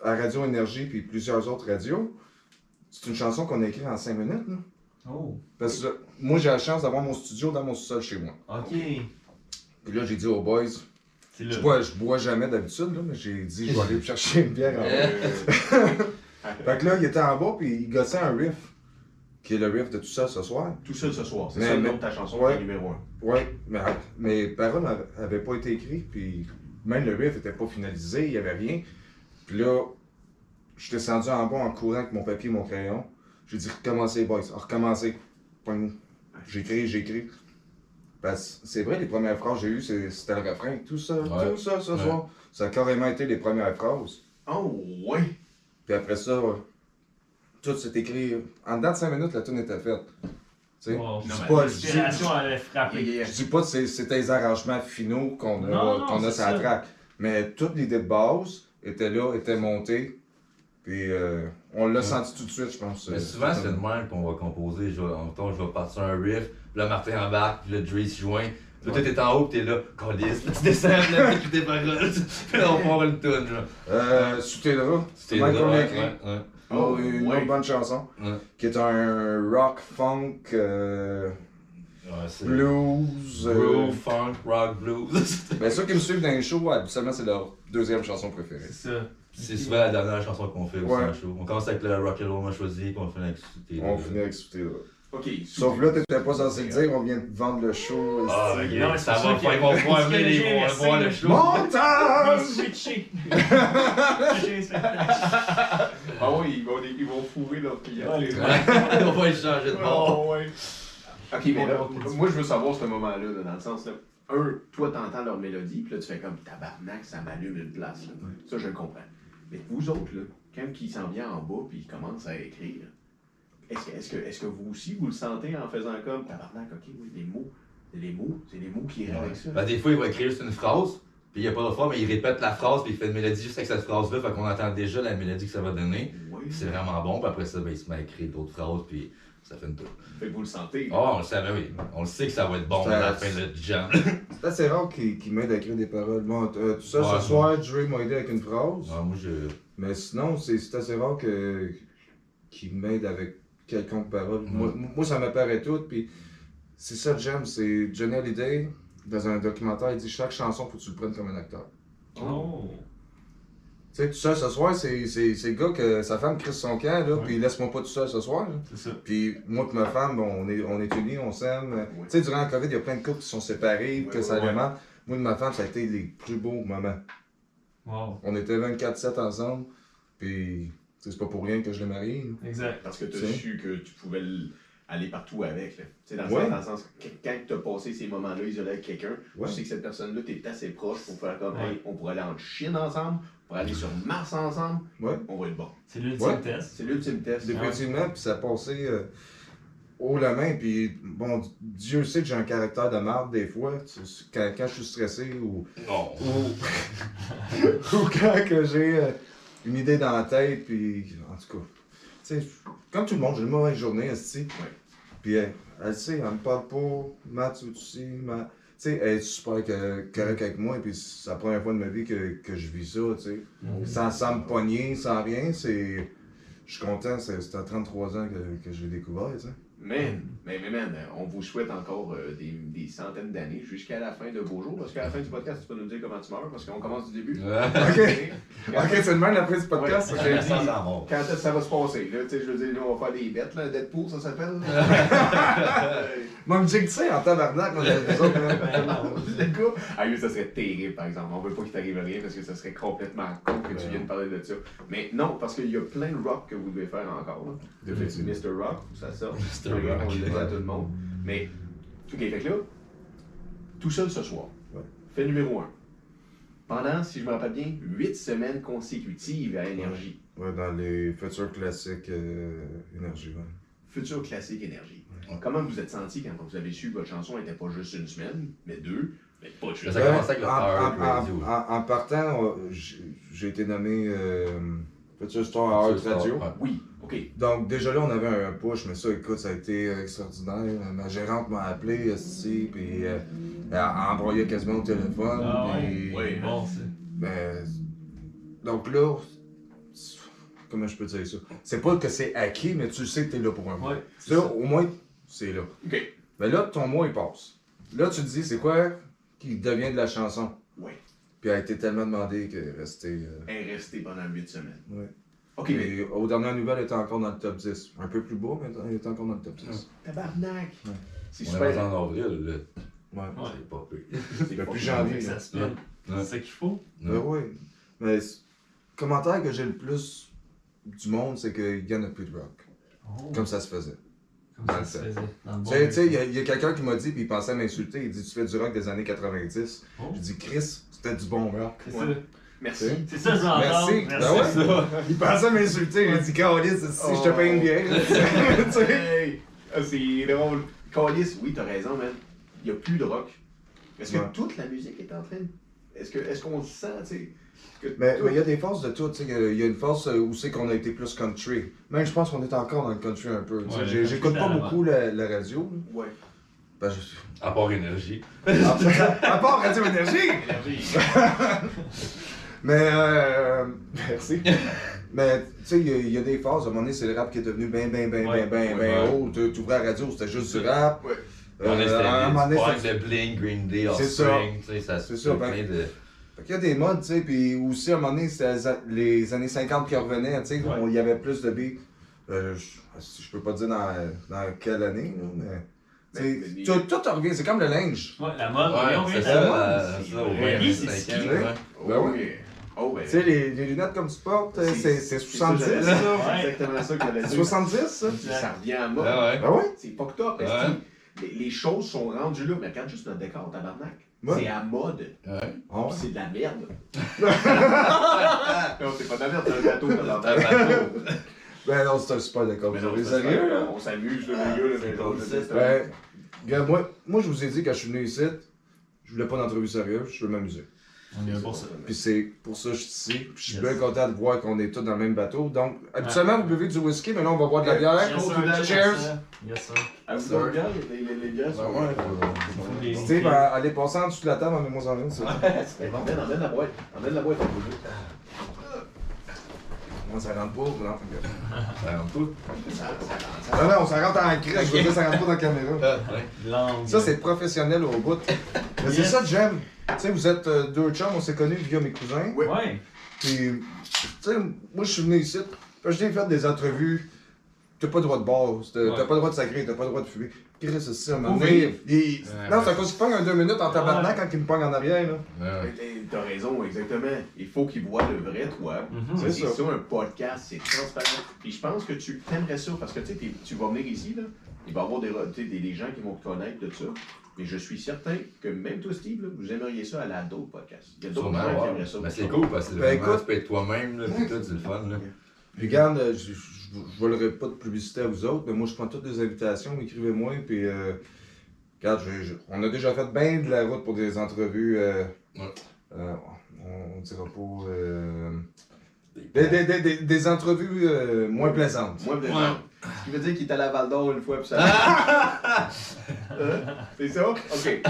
à Radio Énergie puis plusieurs autres radios, c'est une chanson qu'on a écrite en 5 minutes. là. Oh, Parce que moi, j'ai la chance d'avoir mon studio dans mon sous-sol chez moi. ok. Puis là, j'ai dit aux boys, je bois, je bois jamais d'habitude, là, mais j'ai dit, je vais aller chercher une bière en [laughs] bas. [laughs] Fait que là, il était en bas, puis il gossait un riff, qui est le riff de tout ça ce soir? Tout seul ce soir. C'est ça le nom de ta chanson, ouais. numéro 1. Ouais, mais mes paroles n'avaient pas été écrites, puis même le riff n'était pas finalisé, il n'y avait rien. Puis là, je suis descendu en bas en courant avec mon papier et mon crayon. J'ai dit recommencez, boys, recommencez. J'écris, j'écris. Parce que c'est vrai, les premières phrases que j'ai eues, c'est- c'était le refrain. Tout ça, Ouais. tout ça ce Ouais. soir. Ça a carrément été les premières phrases. Oh, ouais. Puis après ça, tout s'est écrit. En dedans de 5 minutes, la tune était faite. Tu sais, Wow. je Non, dis pas, je dis- L'inspiration allait frapper. Yeah, yeah. je dis pas que c'est- c'était les arrangements finaux qu'on a, Non, non, qu'on a sur la ça. track. Mais toute l'idée de base était là, était montée. Puis euh, on l'a senti tout de suite, je pense. Mais euh, souvent, c'est le même qu'on va composer. Je vais, en même temps, je vais partir un riff, puis là, Martin embarque, puis là, Dre se joint. Puis là, toi, t'es en haut, puis t'es là, là, tu descends, puis là, tu tes paroles. Puis là, on part une tune, genre. Euh, C'était là. Oh, Oh, une ouais. autre bonne chanson. Ouais. Qui est un rock funk euh, Ouais, blues. euh, Groove, funk, rock, blues. [laughs] Ben, ceux qui me suivent dans les shows, habituellement, c'est leur deuxième chanson préférée. C'est ça. c'est souvent la dernière chanson qu'on fait aussi Ouais. en show. On commence avec le rock and roll, on choisi, puis on finit avec tes On finit avec Souté là. Ok. Sauf là, t'étais pas censé le dire, on vient de vendre le show. Ah, esti. ok. Non, mais ça c'est va ils vont le ils vont voir le show. Montage! Switcher. [laughs] [laughs] Ah oui, ils vont, ils vont fourrer leur client. Ouais, Ouais, [laughs] on va échanger de bord. Oh, ouais. Ok, mais là, moi je veux savoir ce moment-là, là, dans le sens là. Un, toi t'entends leur mélodie, puis là tu fais comme tabarnak, ça m'allume une place. Là. Ça je le comprends. Mais vous autres, là, quand ils s'en viennent en bas puis ils commencent à écrire, est-ce que, est-ce que, est-ce que vous aussi vous le sentez en faisant comme tabarnak, ok, oui, les mots, c'est les mots, c'est les mots qui iraient avec ça. Ben, des fois, il va écrire juste une phrase, puis il n'y a pas de phrase, mais il répète la phrase, puis il fait une mélodie juste avec cette phrase-là, fait qu'on entend déjà la mélodie que ça va donner. Oui. C'est vraiment bon, puis après ça, ben, il se met à écrire d'autres phrases, puis ça fait une tour. Fait que vous le sentez. Oh, on le savait, oui. On le sait que ça va être bon Ça- à la fin de jam. [coughs] C'est assez rare qu'il m'aide à écrire des paroles. Bon, euh, tout ça, Ouais. ce soir, Dre m'a aidé avec une phrase. Ouais, moi, je. Mais sinon, c'est c'est assez rare que qu'il m'aide avec quelconque parole. Moi, moi, ça m'apparaît tout. Puis c'est ça que j'aime. C'est Johnny Hallyday, dans un documentaire, il dit chaque chanson, faut que tu le prennes comme un acteur. Oh. Tu sais, tout ça ce soir, c'est c'est- c'est le gars que sa femme crisse son camp, là, Ouais. puis laisse-moi pas tout seul ce soir. là. C'est ça. Puis moi et ma femme, bon, on est, on est unis, on s'aime. Tu sais, durant la COVID, il y a plein de couples qui sont séparés, que Ouais, ça ouais, alimente. Moi et ma femme, ça a été les plus beaux moments. Wow. On était 24-7 ensemble, puis tu sais, c'est pas pour rien que je l'ai marié. là. Exact. Parce que tu as C'est- su que tu pouvais l- aller partout avec. Là. Tu sais, dans, le Ouais. sens, dans le sens que quand tu as passé ces moments-là isolé avec quelqu'un, Ouais. tu sais que cette personne-là, tu es assez proche pour faire comme Ouais. hey, on pourrait aller en Chine ensemble, on pourrait aller sur Mars ensemble, Ouais. on va être bon. C'est l'ultime Ouais. test. C'est l'ultime test. Définitivement, puis ça a passé euh, haut la main, puis bon, Dieu sait que j'ai un caractère de marde des fois, quand, quand je suis stressé ou, ou, [laughs] ou quand que j'ai euh, une idée dans la tête, puis en tout cas, tu sais, comme tout le monde, j'ai une mauvaise journée, esti. Ouais. Puis elle, elle sait, elle me parle pas, Matt, tu sais, ma... Tu sais, elle est super correcte avec moi, puis c'est la première fois de ma vie que, que je vis ça, tu sais. Mhm. Sans, sans me pogner, sans rien, c'est. Je suis content, c'est c'est à 33 ans que, que j'ai découvert, tu sais. Man, mais, mais man, on vous souhaite encore euh, des, des centaines d'années jusqu'à la fin de vos jours. Parce qu'à la fin du podcast, tu peux nous dire comment tu meurs, parce qu'on commence du début. [laughs] Ok. Ok, c'est le même après ce podcast. Ouais. dit-. Quand que ça va se passer? Là, tu sais, je veux dire, là, on va faire des bêtes, là. Deadpool, ça s'appelle. [laughs] Moi, me jinx en tabarnak, moi, les autres, hein. [laughs] Le gars, ah oui, ça serait terrible, par exemple. On veut pas qu'il t'arrive rien parce que ça serait complètement con que tu viennes parler de ça. Mais non, parce qu'il y a plein de rock que vous devez faire encore. Là. Définitivement. Mr. Rock, ça sort. Rock. On le dit à tout le monde. Mais, ok, fait que là, tout seul ce soir. Ouais. Fait numéro 1. Pendant, si je me rappelle bien, 8 semaines consécutives à énergie. Ouais, dans les futurs classiques euh, énergie, ouais. Futur classique énergie. Ouais. Comment vous êtes senti quand vous avez su que votre chanson n'était pas juste une semaine, mais deux, mais pas juste ça commence avec le en, en- Radio. en- en- en partant, j'ai été nommé euh, Future Star à Heart Radio. Ouais. Oui, Donc déjà là, on avait un push, mais ça, écoute, ça a été euh, extraordinaire. Ma gérante m'a appelé, aussi, puis euh, elle a envoyé quasiment au téléphone. Ah puis- Ouais. Bon, c'est. Ben, donc là, comment je peux dire ça? C'est pas que c'est acquis, mais tu sais que t'es là pour un mois. Ouais. Ça, au moins, c'est là. Ok. Mais là, ton mois, il passe. Là, tu te dis, c'est quoi qui devient de la chanson? Ouais. Puis elle a été tellement demandée qu'elle est restée. euh, Elle est restée pendant 8 semaines. Ouais. Ok, mais Et aux dernières nouvelles, elle était encore dans le top 10. Un peu plus bas, mais elle était encore dans le top 10. tabarnak. Ouais. C'est On est super. rendu en avril, là. Ouais. Ouais. C'est pas peu. [laughs] C'est Depuis pas janvier. Ça se fait. Ouais. C'est ça qu'il faut? Ben oui. Mais le commentaire que j'ai le plus du monde, c'est qu'il y en a plus de rock. Oh, Comme ça se faisait. comme dans ça se faisait. Tu bon sais, tu sais, il y a, il y a quelqu'un qui m'a dit, puis il pensait à m'insulter, il dit Tu fais du rock des années 90. Oh. Je dis Chris, c'était du bon rock. temps. C'est Ouais. ça. Merci. C'est- ça, je l'entends. Merci. Merci. Ben ouais. Ça. Il pensait à m'insulter, il a dit Calis, si je te paye une bière. [laughs] Tu sais. Hey! Ah, c'est drôle. Calis, oui, t'as raison, man. Il n'y a plus de rock. Est-ce que Ouais. toute la musique est en train de. Est-ce que- est-ce qu'on le sent, tu sais? Mais il y a des phases de tout, tu sais, il y a- il y a une phase euh, où c'est qu'on a été plus country. Même je pense qu'on est encore dans le country un peu. Ouais, J'écoute pas beaucoup la, la radio. Ouais. Ben, je- À part énergie. à part Radio Énergie! Énergie. [laughs] Mais, euh, [laughs] merci. [laughs] Mais, tu sais, il y a- il y, a des phases. À un moment donné, c'est le rap qui est devenu bien, bien, bien, Ouais, bien, bien, ouais, bien ouais. haut. Tu ouvrais la radio, c'était juste du rap. Ouais. Euh, On est à un moment donné, c'était c'était- de Blink, Green Day, C'est ça. Offspring, tu sais, ça C'est se ça, ben- plein de... Fait qu'il y a des modes, tu sais, puis aussi à un moment donné, c'était les années 50 qui revenaient, tu sais, Ouais. on- il y avait plus de beats. Euh, je, je peux pas dire dans, dans quelle année, là, mais. tu sais, Mais- tout, tout revient, c'est comme le linge. Ouais, la mode. Ouais, voyons, c'est oui, ça, la mode. c'est ça, au vrai. 20, Oui, c'est 25 ski. ans, ouais. Oh, Ben oui. Oh, ben. Tu sais, les, les lunettes comme tu portes, c'est c'est ça, 70, j'allais ça. dire, Ouais. C'est exactement ça que j'allais dire. 70, ça? Ça revient à mode. Ah ouais. Ben ouais? C'est pas que top, Ouais. les, les choses sont rendues là. Mais regarde juste notre décor, tabarnak. Ouais. C'est à mode. Ouais. Ah c'est de la merde. [laughs] non, c'est pas de la merde, c'est un bateau, tabarnak. bateau. Ben non, c'est un super. Mais Vous non, avez c'est sérieux? On s'amuse, je ça, déteste. Ben, moi, moi, je vous ai dit quand je suis venu ici, je voulais pas d'entrevue sérieuse, je veux m'amuser. On est là pour ça. Puis c'est pour ça que je suis ici. Puis Je suis bien content de voir qu'on est tous dans le même bateau. Donc, habituellement, vous buvez du whisky, mais là, on va boire de la bière. Cheers! Yes, sir. Ah, Sir. les, sont. Ben ouais. Les- Steve, allez passer en dessous de la table, en une. c'est- C'est bon. Emmène, emmène la boîte. Emmène la boîte. on. Moi, ça rentre pas. Non. Ça- ça- ça- non, non, on s'en rentre en crèche. Je veux dire, ça rentre pas dans la caméra. Ça, c'est professionnel au bout. Mais c'est ça que j'aime. Tu sais, vous êtes euh, deux chums, on s'est connus via mes cousins. Oui. Ouais. Puis, tu sais, moi, je suis venu ici. Je t'ai fait des entrevues. T'as pas le droit de boire, t'as Ouais. pas le droit de sacrer, t'as pas le droit de fumer. Chris, c'est ça, à un moment Faut donné, vivre. il- Ouais, Non, à cause qu'il pogne un deux minutes en tabarnak Ouais. quand il me pogne en arrière, là. Ouais. T'as raison, exactement. Il faut qu'ils voient le vrai toi. Mhm. C'est C'est ça. ça. un podcast, c'est transparent. Puis je pense que tu t'aimerais ça parce que tu sais, t'es- tu vas venir ici, là, il va y avoir des, gens qui vont te connaître de ça. Mais je suis certain que même toi, Steve, là, vous aimeriez ça aller à d'autres podcasts. Il y a d'autres gens qui aimeraient ça. Ben, c'est cool parce que Ben, vraiment, écoute- tu peux être toi-même, pis tout, c'est le fun, là. Puis, regarde, euh, je, je volerai pas de publicité à vous autres, mais moi, je prends toutes les invitations, écrivez-moi, puis. Euh, regarde, je- je- on a déjà fait bien de la route pour des entrevues. Euh, Ouais. euh, on, on dira pas. euh, des, des, des, des, des entrevues euh, moins plaisantes. Moi, Ouais. Ce qui veut dire qu'il est allé à Val d'Or une fois, puis ça. Hein? C'est ça? Ok.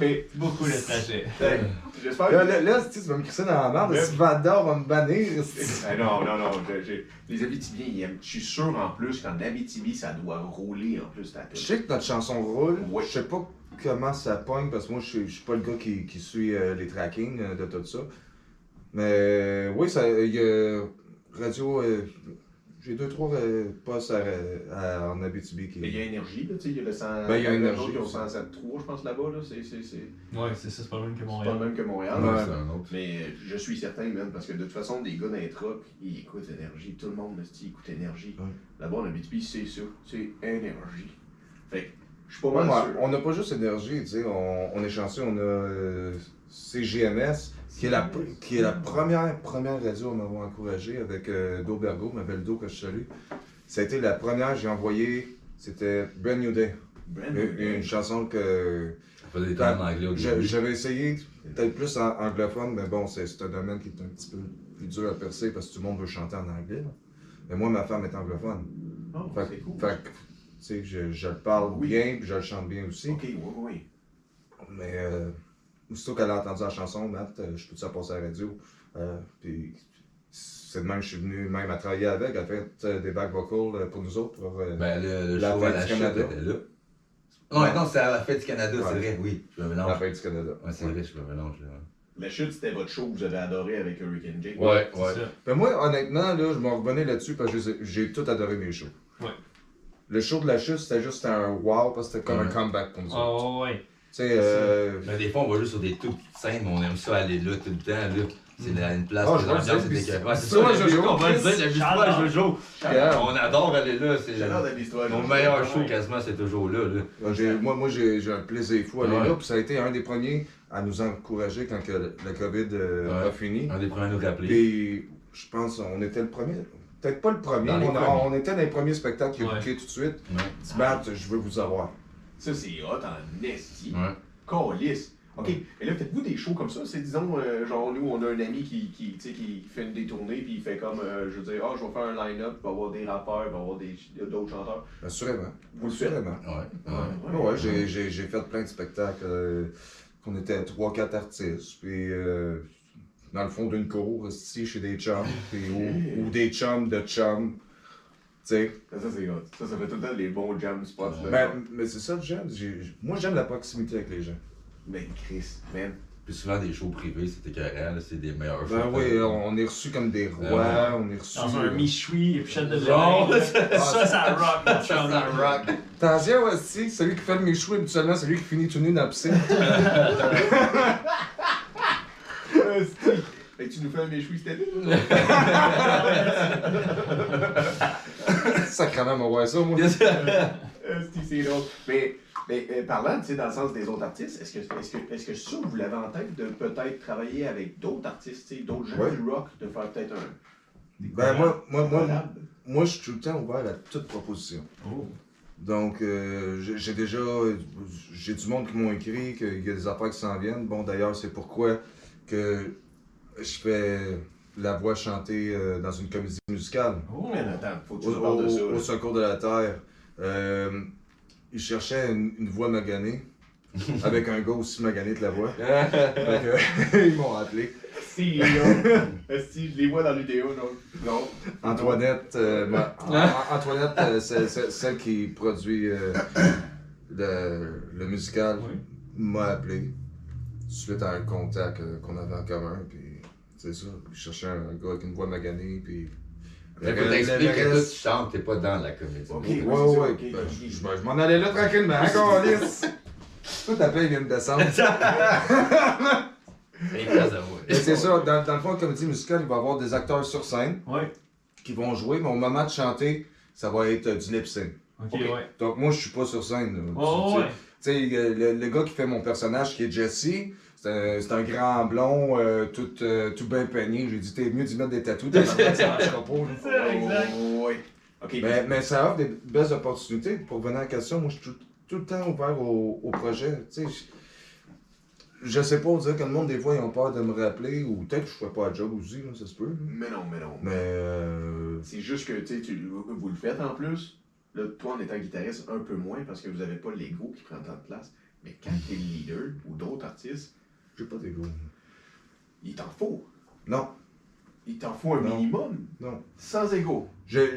Mais Beaucoup de trajets. euh, j'espère Là, que. là, là, tu vas me crisser dans la merde. Ouais. Si Vador va me bannir. c'est- Eh non, non, non. je- je- les Abitibiens, ils aiment. Je suis sûr en plus qu'en Abitibi, ça doit rouler en plus ta Je tête. sais que notre chanson roule. Ouais. Je sais pas comment ça pogne parce que moi, je suis, je suis pas le gars qui, qui suit euh, les trackings euh, de tout ça. Mais euh, oui, ça, il y a radio. euh, J'ai deux, trois euh, postes à- à- en Abitibi qui. Mais il y a énergie, là, tu sais, il y a le 100. Ben, il y a énergie Ils ont aussi. 107.3, je pense, là-bas, là. C'est c'est- c'est- Ouais, c'est ça, c'est pas le même que c'est pas Montréal. le même que Montréal. Ouais. c'est un autre. Mais euh, je suis certain, même, parce que de toute façon, des gars dans les trucks, ils écoutent énergie. Tout le monde me dit, écoute énergie. Ouais. Là-bas, en Abitibi, c'est ça. C'est énergie. Fait que, je suis pas mal ouais, sûr. on n'a pas juste énergie, tu sais, on, on est chanceux, on a euh, CGMS, qui est, la, qui est la première, première radio à m'avoir encouragé avec euh, Do Bergo, ma belle Do que je salue. Ça a été la première, j'ai envoyé, c'était Brand New Day, Brand une, new. une chanson que Ça faisait des temps en anglais au j'a- début. j'avais essayé, peut-être plus en anglophone, mais bon, c'est c'est un domaine qui est un petit peu plus dur à percer parce que tout le monde veut chanter en anglais. Mais moi, ma femme est anglophone. Oh, Fait, c'est cool. fait que, tu sais, je, je le parle Oui. bien, puis je le chante bien aussi. Ok, oui, oui. Mais euh, aussitôt qu'elle a entendu la chanson, Matt, euh, je peux ça passer à la radio? Euh, puis c'est de même que je suis venu même à travailler avec. Elle a fait euh, des back vocals pour nous autres. Pour, euh, Ben, le, le La show à fête la Canada. était là. Non, c'est à la fête du Canada, Ouais. c'est vrai, oui. Je me la mélange. fête du Canada. Ouais, c'est vrai, je me mélange. là. La chute, c'était votre show que vous avez adoré avec Hurricane Jake. Ouais, C'est ouais. ça. Mais moi, honnêtement, là, je m'en revenais là-dessus parce que j'ai- tout adoré mes shows. Ouais. Le show de la chute, c'était juste un wow parce que c'était comme un comeback pour nous autres. Oh, ouais. Tu sais, euh, Ben, des fois, on va juste sur des toutes petites scènes, mais on aime ça aller là tout le temps. là. C'est la- une place Ah, où je vois l'ambiance le est Bis- écœurante. Ouais, c'est ça, Jojo, on va le dire, bistrot à. Jojo. Yeah. On adore aller là. C'est J'adore la histoire. mon meilleur show Ouais. quasiment, c'est toujours là. là. Moi, j'ai- moi, moi, j'ai j'ai un plaisir fou à aller Ouais. là. Puis ça a été un des premiers à nous encourager quand que le, le COVID euh, Ouais. a fini. Un des premiers à nous rappeler. Puis je pense on était le premier. Peut-être pas le premier, mais on, était dans les premiers spectacles qui ont Ouais. tout de suite. Ouais. Dis Matt, je veux vous avoir. Ça, c'est hot en esti. Ouais. Calice. Ok, et là, faites-vous des shows comme ça? C'est disons, euh, genre, nous, on a un ami qui, qui, tu sais, qui fait des tournées, puis il fait comme, euh, je veux dire, ah, je vais faire un line-up, il va y avoir des rappeurs, il va y avoir des- d'autres chanteurs. Assurément. Vous le faites? Assurément. Ouais. Ouais, ouais. ouais, j'ai- j'ai j'ai fait plein de spectacles. euh, qu'on était 3-4 artistes. Puis euh, dans le fond d'une cour, ici, chez des chums. [laughs] puis, ou, ou des chums de chums. Sais. Ça, ça, c'est hot. Ça, ça fait tout le temps les bons jam spots. là. Ben, mais c'est ça que j'aime. J'ai- Moi, j'aime la proximité avec les gens. Ben, Chris, man. Puis souvent, des shows privés, c'était là, c'est des meilleurs shows. Ben oui, on est reçus comme des rois, Ouais. on est reçus. Dans un michoui et pichette de Genre, violon. Ça, ça rock, mon Ça, ça rock. Attention aussi, celui qui fait le méchoui habituellement, c'est lui qui finit tout nu dans la piscine. Esti. Fait que tu nous fais un méchoui cette année? [laughs] Sacrément, on va voir ça, moi. [laughs] Esti, c'est drôle. Mais, mais euh, parlant, tu sais, dans le sens des autres artistes, est-ce que, est-ce que, est-ce que ça, vous l'avez en tête de peut-être travailler avec d'autres artistes, tu sais, d'autres gens Ouais. du rock, de faire peut-être un. Ben, moi, moi, moi, moi, je suis tout le temps ouvert à toute proposition. Oh. Donc, euh, j'ai j'ai déjà. J'ai du monde qui m'ont écrit qu'il y a des affaires qui s'en viennent. Bon, d'ailleurs, c'est pourquoi que je fais la voix chantée euh, dans une comédie musicale. Oh. Man, attends, faut que tu Au, parles de ça. au- secours de la Terre. Euh, ils cherchaient une, une voix maganée. [laughs] avec un gars aussi magané que la voix. [laughs] [laughs] Ils m'ont appelé. Si. Esti, je les vois dans vidéo, non? Non. Antoinette, euh, ma- Antoinette euh, c'est celle qui produit le, le musical, Oui. m'a appelé suite à un contact qu'on avait en commun. Puis, c'est ça, je cherchais un gars avec une voix maganée. Puis, Le- t'expliques le que toi, tu chantes, t'es pas dans la comédie. Ok. Ouais, ouais, ouais. ok, Ben, ok. je- je m'en- je m'en allais là tranquillement, [laughs] encore lisse. Tout ta paix vient de descendre. [laughs] C'est ça, dans, dans le fond, comédie musicale, il va y avoir des acteurs sur scène Ouais. qui vont jouer, mais au moment de chanter, ça va être euh, du lip sync. Ouais. Donc moi, je suis pas sur scène. là. Oh, Tu- ouais. Tu sais, euh, le, le gars qui fait mon personnage, qui est Jesse, c'est un, grand blond, euh, tout, euh, tout bien peigné. J'ai dit, t'es mieux d'y mettre des tatous, dans la ça marchera pas. là. C'est ça, exact. Oh, ouais. Ok. Mais, mais ça offre des belles opportunités. Pour venir à la question, moi, je suis tout, tout le temps ouvert au, au projet. Tu sais, je, je sais pas, on dirait que le monde, des fois, ils ont peur de me rappeler, ou peut-être que je fais pas la job aussi, là, ça se peut. là. Mais non, mais non. Mais euh, C'est juste que, tu vous le faites en plus. là, toi en étant guitariste, un peu moins parce que vous avez pas l'ego qui prend tant de place. Mais quand t'es le leader ou d'autres artistes, J'ai pas d'ego. il t'en faut. Non, Il t'en faut un Non. minimum. non. Sans ego. J'ai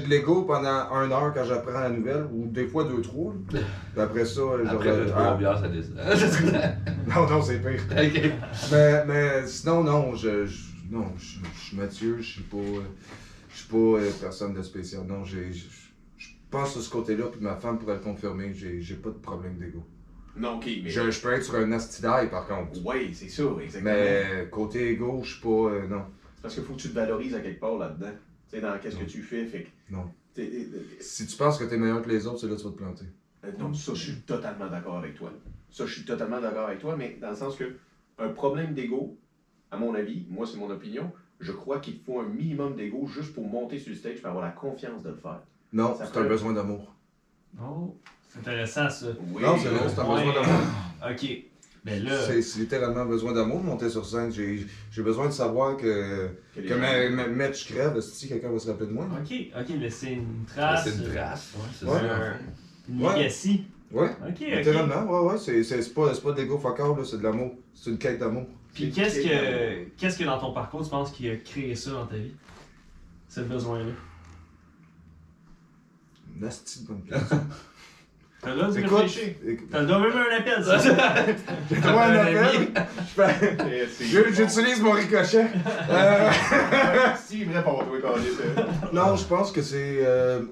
de l'ego pendant un heure quand j'apprends la nouvelle, ou des fois deux, trois. Puis après ça, je Après deux, ah, trois bières, ça descend. [laughs] Non, non, c'est pire. [laughs] Mais, mais sinon, non, je, je- non, je, je suis Mathieu, je suis pas, je suis pas euh, personne de spécial. Non, j'ai, je, je pense sur ce côté-là, puis ma femme pourrait le confirmer, j'ai, j'ai pas de problème d'ego. Non, ok, mais. Je, je peux être sur un astidaille, par contre. Oui, c'est ça, exactement. Mais côté ego, je suis pas, euh, non. C'est parce qu'il faut que tu te valorises à quelque part là-dedans. Tu sais, dans qu'est-ce que tu fais, fait que. Non. t'es- t'es- Si tu penses que t'es meilleur que les autres, c'est là que tu vas te planter. Euh, Non, ça, je suis totalement d'accord avec toi. Ça, je suis totalement d'accord avec toi, mais dans le sens que un problème d'ego, à mon avis, moi, c'est mon opinion, je crois qu'il faut un minimum d'ego juste pour monter sur le stage et avoir la confiance de le faire. Non, Ça c'est un besoin d'amour. Oh, c'est intéressant ça. Oui, non, c'est vrai, c'est un Ouais. besoin d'amour. Ok. Ben là. C'est, c'est littéralement besoin d'amour de monter sur scène. J'ai, j'ai besoin de savoir que, que les que gens- ma, ma, ma- je crève, si quelqu'un va se rappeler de moi? Ok, ok, laisser une trace. C'est une trace. Ouais, c'est Ouais. ça. un- Une Ouais. legacy. Ouais. Ok, ok. Littéralement, ouais, ouais, c'est, c'est, c'est pas, c'est pas de l'ego fuck all, là, c'est de l'amour. C'est une quête d'amour. Puis qu'est-ce que, qu'est-ce que dans ton parcours tu penses qui a créé ça dans ta vie? Ce besoin-là. Une asti de bonne question. [laughs] T'as le droit de réfléchir. T'as le droit même un appel, ça. j'ai droit à un appel. J'utilise mon ricochet. Euh, [laughs] Si, il me répond, toi, Carlis, euh. non, je pense que c'est. Euh...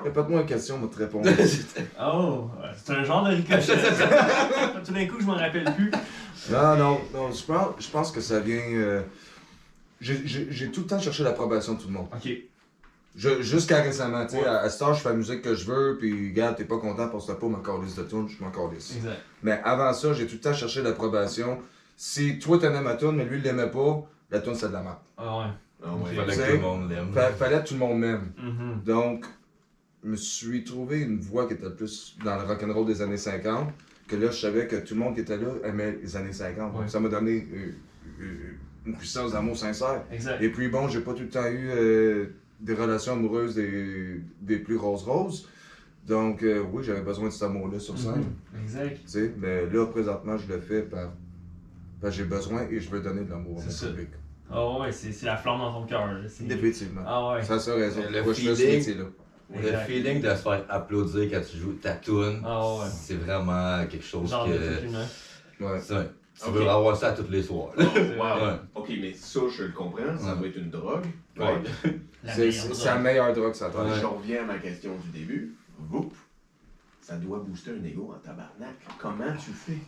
Répète-moi la question, on va te répondre. [laughs] Oh, ouais, c'est un genre de ricochet. [laughs] Tout d'un coup, je m'en rappelle plus. Non, non, non, je pense, je pense que ça vient. euh, j'ai tout le temps cherché l'approbation de tout le monde. Ok. Je- Jusqu'à récemment, tu sais, Ouais. à, à ce temps, je fais la musique que je veux, puis regarde, t'es pas content pour ce pas ma calice de tune, je m'en calisse. Exact. Mais avant ça, j'ai tout le temps cherché l'approbation. Si toi t'aimais ma tune, mais lui il l'aimait pas, la tune c'est de la merde. Ah ouais. Ah ouais. Il fallait que tout le monde l'aime. Fa- fallait que tout le monde m'aime. Mhm. Donc, je me suis trouvé une voix qui était plus dans le rock'n'roll des années 50, que là, je savais que tout le monde qui était là aimait les années 50. Donc, Ouais. ça m'a donné euh, euh, une puissance d'amour sincère. Exact. Et puis, bon, j'ai pas tout le temps eu euh, des relations amoureuses des, des plus roses-roses. Donc, euh, oui, j'avais besoin de cet amour-là sur scène. Mhm. Exact. tu sais. Mais là, présentement, je le fais par. parce que j'ai besoin et je veux donner de l'amour à mon C'est ça. public. Ah ouais, c'est c'est la flamme dans ton cœur. Définitivement. Ah ouais. Ça a sa raison. Le Pourquoi je fais ce feeling- métier-là? Le feeling de se faire applaudir quand tu joues ta tune, Ah ouais. c'est vraiment quelque chose Genre de que. Ouais. Ok. veux avoir ça tous les soirs. Oh, wow. [laughs] Ouais. Ok, mais ça, je le comprends, ça Ouais. doit être une drogue. Ouais. [laughs] C'est la meilleure drogue, ça. Je reviens à ma question du début. Vous, ça doit booster un ego en tabarnak. Comment tu fais?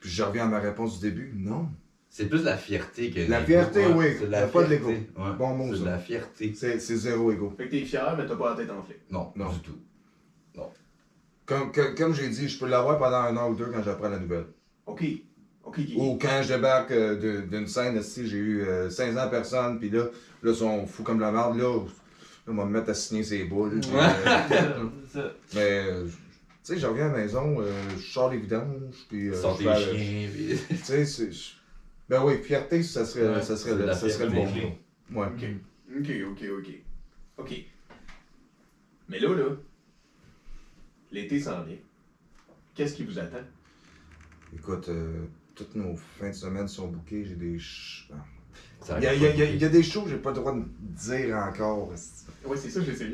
Puis je reviens à ma réponse du début. Non. C'est plus la fierté que. La fierté, oui. C'est pas de fierté. l'ego. Ouais. Bon mot, C'est de la fierté. C'est zéro ego. Fait que t'es fier, mais t'as pas la tête enflée. Non, Non. du tout. Comme, que- comme j'ai dit, je peux l'avoir pendant un an ou deux quand j'apprends la nouvelle. Ok. Ok, ok. Ou quand je débarque euh, d'une scène, si j'ai eu euh, 5 ans personne, puis là, là, ils sont fous comme la merde, là, là, on va me mettre à signer ses boules. euh, [laughs] mais, euh, tu sais, je reviens à la maison, euh, je sors les vidanges, puis euh, Sors je [laughs] Tu sais, c'est. Ben oui, fierté, ça serait, Ouais, ça serait, le, ça serait le bon mot. Ouais. Ok. Ok, ok, ok. Ok. Mais là, là, l'été s'en vient. Qu'est-ce qui vous attend? Écoute, euh, toutes nos fins de semaine sont bookées, j'ai des. ch- Ça Il y a, il y a- il y a- il y a des shows que j'ai pas le droit de dire encore. Ouais, c'est ça, j'ai essayé.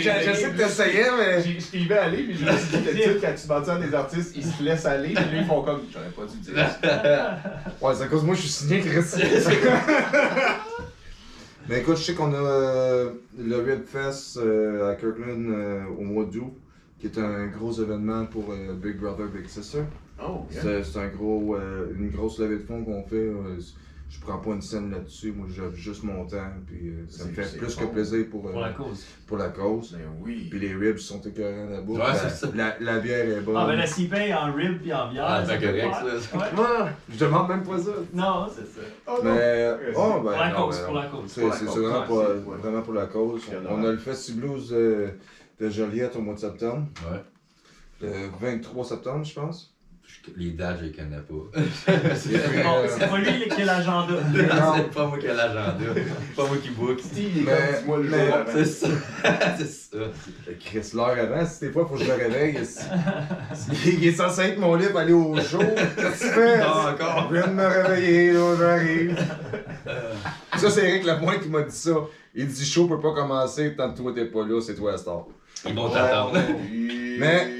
J'essaie de t'essayer, mais. Je t'y vais aller, puis je me suis dit, d'habitude, quand tu mentionnes à des artistes, ils se laissent aller, puis là, ils font comme, j'aurais pas dû dire ça. [laughs] Ouais, c'est à cause de moi je suis signé, Chris. [laughs] Mais écoute, je sais qu'on a euh, le Rib Fest euh, à Kirkland euh, au mois d'août, qui est un gros événement pour euh, Big Brother, Big Sister. Oh, yeah. C'est un gros, euh, une grosse levée de fonds qu'on fait. euh, je prends pas une scène là-dessus, moi j'ai juste mon temps, puis euh, ça me fait plus bon. que plaisir pour, euh, Pour la cause. pour la cause. Ben oui. Puis les ribs sont écœurants là-bas. Ouais, la, la, la bière est bonne. Ah, ben la s'il paye en rib puis en bière. Ah, c'est peut correct, ça. Ouais. Je demande même pas ça. Non, c'est ça. Oh non. Mais, oh, ben, Pour la non, cause, ben, pour la cause. C'est Pour la c'est cause, vraiment, ouais, pour, vraiment la cause. On a le Festi Blues de, de Joliette au mois de septembre? Ouais. Le 23 septembre, je pense. les dates, je les connais pas. [laughs] C'est pas lui qui a l'agenda. [laughs] c'est pas moi qui ai l'agenda. C'est pas moi qui book. Steve, Mais- dis-moi le mais- jour. C'est ça. [laughs] c'est ça. Chris, l'heure avant, si des fois, faut que je me réveille. Il il est censé être mon lit pour aller au show. Qu'est-ce que tu fais? Non, encore. Je viens de me réveiller, là, j'arrive. Ça, c'est Eric Lapointe qui m'a dit ça. Il dit show peut pas commencer tant que toi t'es pas là, c'est toi la star. Ils vont t'attendre. Mais-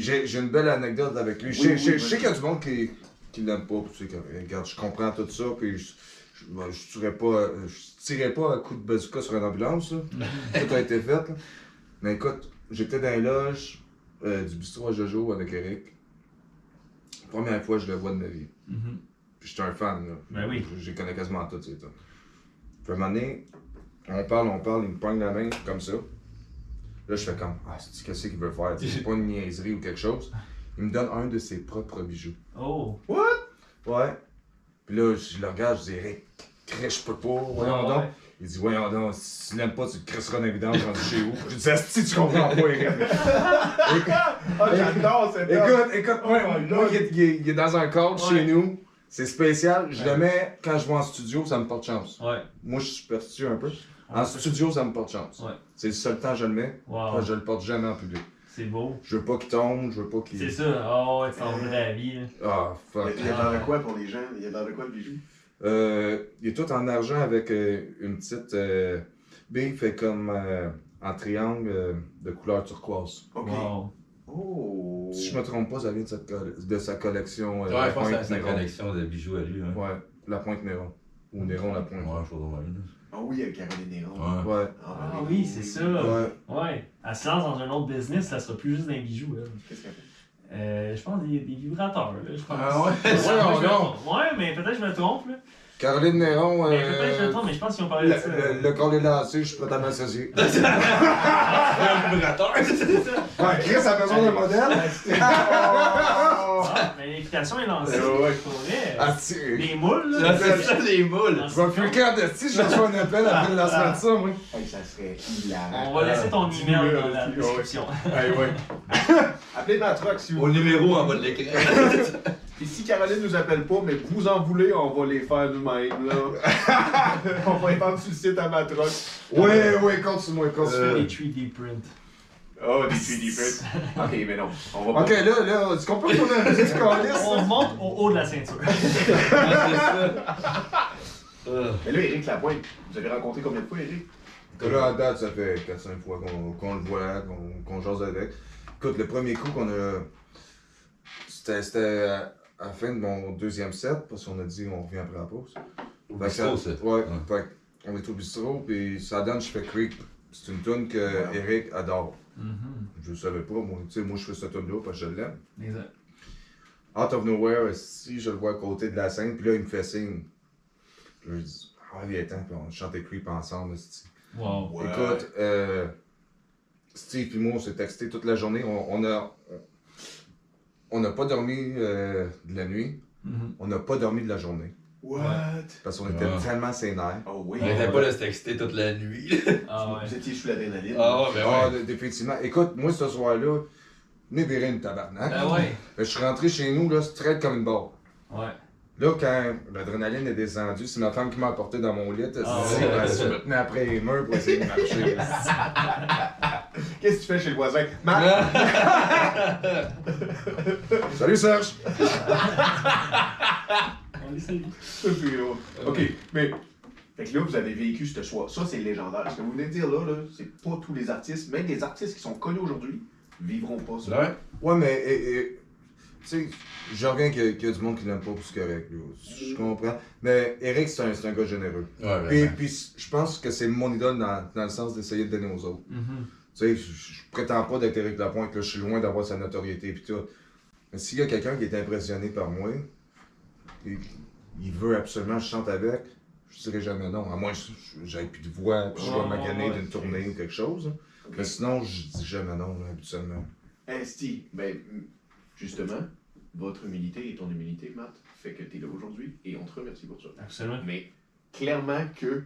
J'ai j'ai une belle anecdote avec lui. Je Oui, sais- oui, je sais- vas-y. je sais qu'il y a du monde qui, qui l'aime pas. tu sais, regarde, je comprends tout ça, puis je, je, je tuerais pas, je pas un coup de bazooka sur une ambulance. là. [laughs] tout a été fait. là. Mais écoute, j'étais dans les loges euh, du bistrot à Jojo avec Eric. Première fois que je le vois de ma vie. Mhm. Puis j'étais un fan, là. Ben oui. Je, connais quasiment tout. Puis à un moment donné, on parle, on parle, il me pogne la main comme ça. Là, je fais comme, ah, c'est qu'est-ce qu'il veut faire? [laughs] C'est pas une niaiserie ou quelque chose. Il me donne un de ses propres bijoux. Oh. Ouais. Puis là, je le regarde, je dis, Eric, crèche peux pas, voyons Ouais, donc. ouais. Il dit, voyons donc, si tu l'aimes pas, tu le crisseras en évidence rendu chez vous. Je dis, si tu comprends pas, Eric. Écoute, [laughs] [laughs] Ah, j'adore cette. Écoute, écoute, moi, Oh moi, il, est, il est- il est dans un cadre Ouais. chez nous. C'est spécial. Je le mets quand je vais en studio, ça me porte chance. Ouais. Moi, je suis superstitieux un peu. En studio, ça me porte chance. Ouais. C'est le seul temps que je le mets. Wow. Je le porte jamais en public. C'est beau. Je veux pas qu'il tombe, je veux pas qu'il. C'est ça. Oh, ouais, t'en veux la vie. Ah, fuck. Il y a de quoi pour les gens? Il y a de quoi le bijou? Euh, il est tout en argent avec euh, une petite euh, bille fait comme euh, en triangle euh, de couleur turquoise. Ok. Wow. Oh. Si je me trompe pas, ça vient de, cette colle- de sa collection. euh, Ouais, la je pense que pointe c'est Néron. collection de bijoux à lui. Hein. Ouais, la pointe Néron. Ou Néron la pointe. Ouais, même. Ah oui, avec Caroline Néron. Ouais. Ouais. Ah oui, c'est ça. Ouais. Ouais. Elle se lance dans un autre business, ça sera plus juste d'un bijou. Qu'est-ce qu'elle fait? Euh, je pense des, des vibrateurs. Là, je pense. Ah ouais? Non. trompe. Ouais, mais peut-être que je me trompe. Là. Caroline Néron, Mais peut-être que je me euh, trompe, mais je pense qu'ils ont parlé le, de ça. le, le corps est lancé, je suis prêt à m'associer. Un vibrateur. C'est ça. Ouais, Chris a besoin d'un modèle. [laughs] Ah, mais l'invitation est lancée. Ouais, vrai. Ah. Les moules, là. C'est ça, les moules. Je vais plus quand de si je reçois un appel après le lancement de ça, moi. Ça serait hilarant. On va laisser ton Petit email dans la description. Ouais, ouais. [laughs] Appelez ma truck si vous Au numéro en bas de l'écran. [laughs] Puis si Caroline nous appelle pas, mais que vous en voulez, on va les faire nous-mêmes, là. [laughs] on va les vendre sur le site à ma truck. Ouais, ouais, continue-moi, On continue. fait des 3D print. Oh, des 3D prints. [laughs] Ok, mais non. On va Ok, là, là, est-ce qu'on peut à la musique calice? On monte au haut de la ceinture. c'est ça. Euh, Mais là, Eric Lapointe, vous avez rencontré combien de fois, Eric? Là, à date, ça fait 4-5 fois qu'on qu'on le voit, qu'on qu'on jase avec. Écoute, le premier coup qu'on a. C'était c'était à à la fin de mon deuxième set, parce qu'on a dit on revient après la pause. Au Fait que bistrot, ça- ça? Ouais, Ouais. fait qu'on est au bistrot, puis ça donne, je fais Creep. C'est une tune que. Eric adore. Mhm. Je le savais pas, moi, moi je fais cette tune-là parce que je l'aime. Exact. Out of nowhere, si je le vois à côté de la scène, puis là il me fait signe. Puis là, je dis, ah, viens, attends, puis on chantait Creep ensemble. Wow. Ouais. Écoute, euh, Steve et moi, on s'est texté toute la journée. On, on a. On n'a pas dormi euh, de la nuit. Mhm. On n'a pas dormi de la journée. What? Parce qu'on était Ouais. tellement sénères. Oh oui. On n'était pas de se texter toute la nuit. Ah ouais. Vous étiez sous l'adrénaline. Ah ouais, ben Ah, ouais. d- définitivement. Écoute, moi, ce soir-là, venez virer une tabarnak. Ah ouais. Je suis rentré chez nous, là, straight comme une barre. Ouais. Là, quand l'adrénaline est descendue, c'est ma femme qui m'a apporté dans mon lit. elle s'est Ah dit, ouais. ben, je me tenais après les murs pour essayer de marcher. [laughs] Qu'est-ce que tu fais chez le voisin? Marc! Salut Serge! [laughs] C'est drôle. Ok, mais. Fait que là, vous avez vécu ce soir. Ça, c'est légendaire. Ce que vous venez de dire là, là c'est pas tous les artistes, même des artistes qui sont connus aujourd'hui, vivront pas ça. Ouais. Ouais, mais, et- et, tu sais, je reviens qu'il y, y a du monde qui l'aime pas, c'est correct, là. Je comprends. Mais Eric, c'est un, un gars généreux. Ouais, Puis, je pense que c'est mon idole dans, dans le sens d'essayer de donner aux autres. Mhm. Tu sais, je, prétends pas d'être Eric Lapointe, là, je suis loin d'avoir sa notoriété, puis tout. Mais s'il y a quelqu'un qui est impressionné par moi, il veut absolument que je chante avec, je dirais jamais non. À moins que je- j'aille plus de voix, puis je sois Ouais, magané ouais, d'une tournée ou quelque chose. Mais sinon, je dis jamais non, là, habituellement. Steve, ben, justement, votre humilité et ton humilité, Matt, fait que t'es là aujourd'hui et on te remercie pour ça. Absolument. Mais clairement que.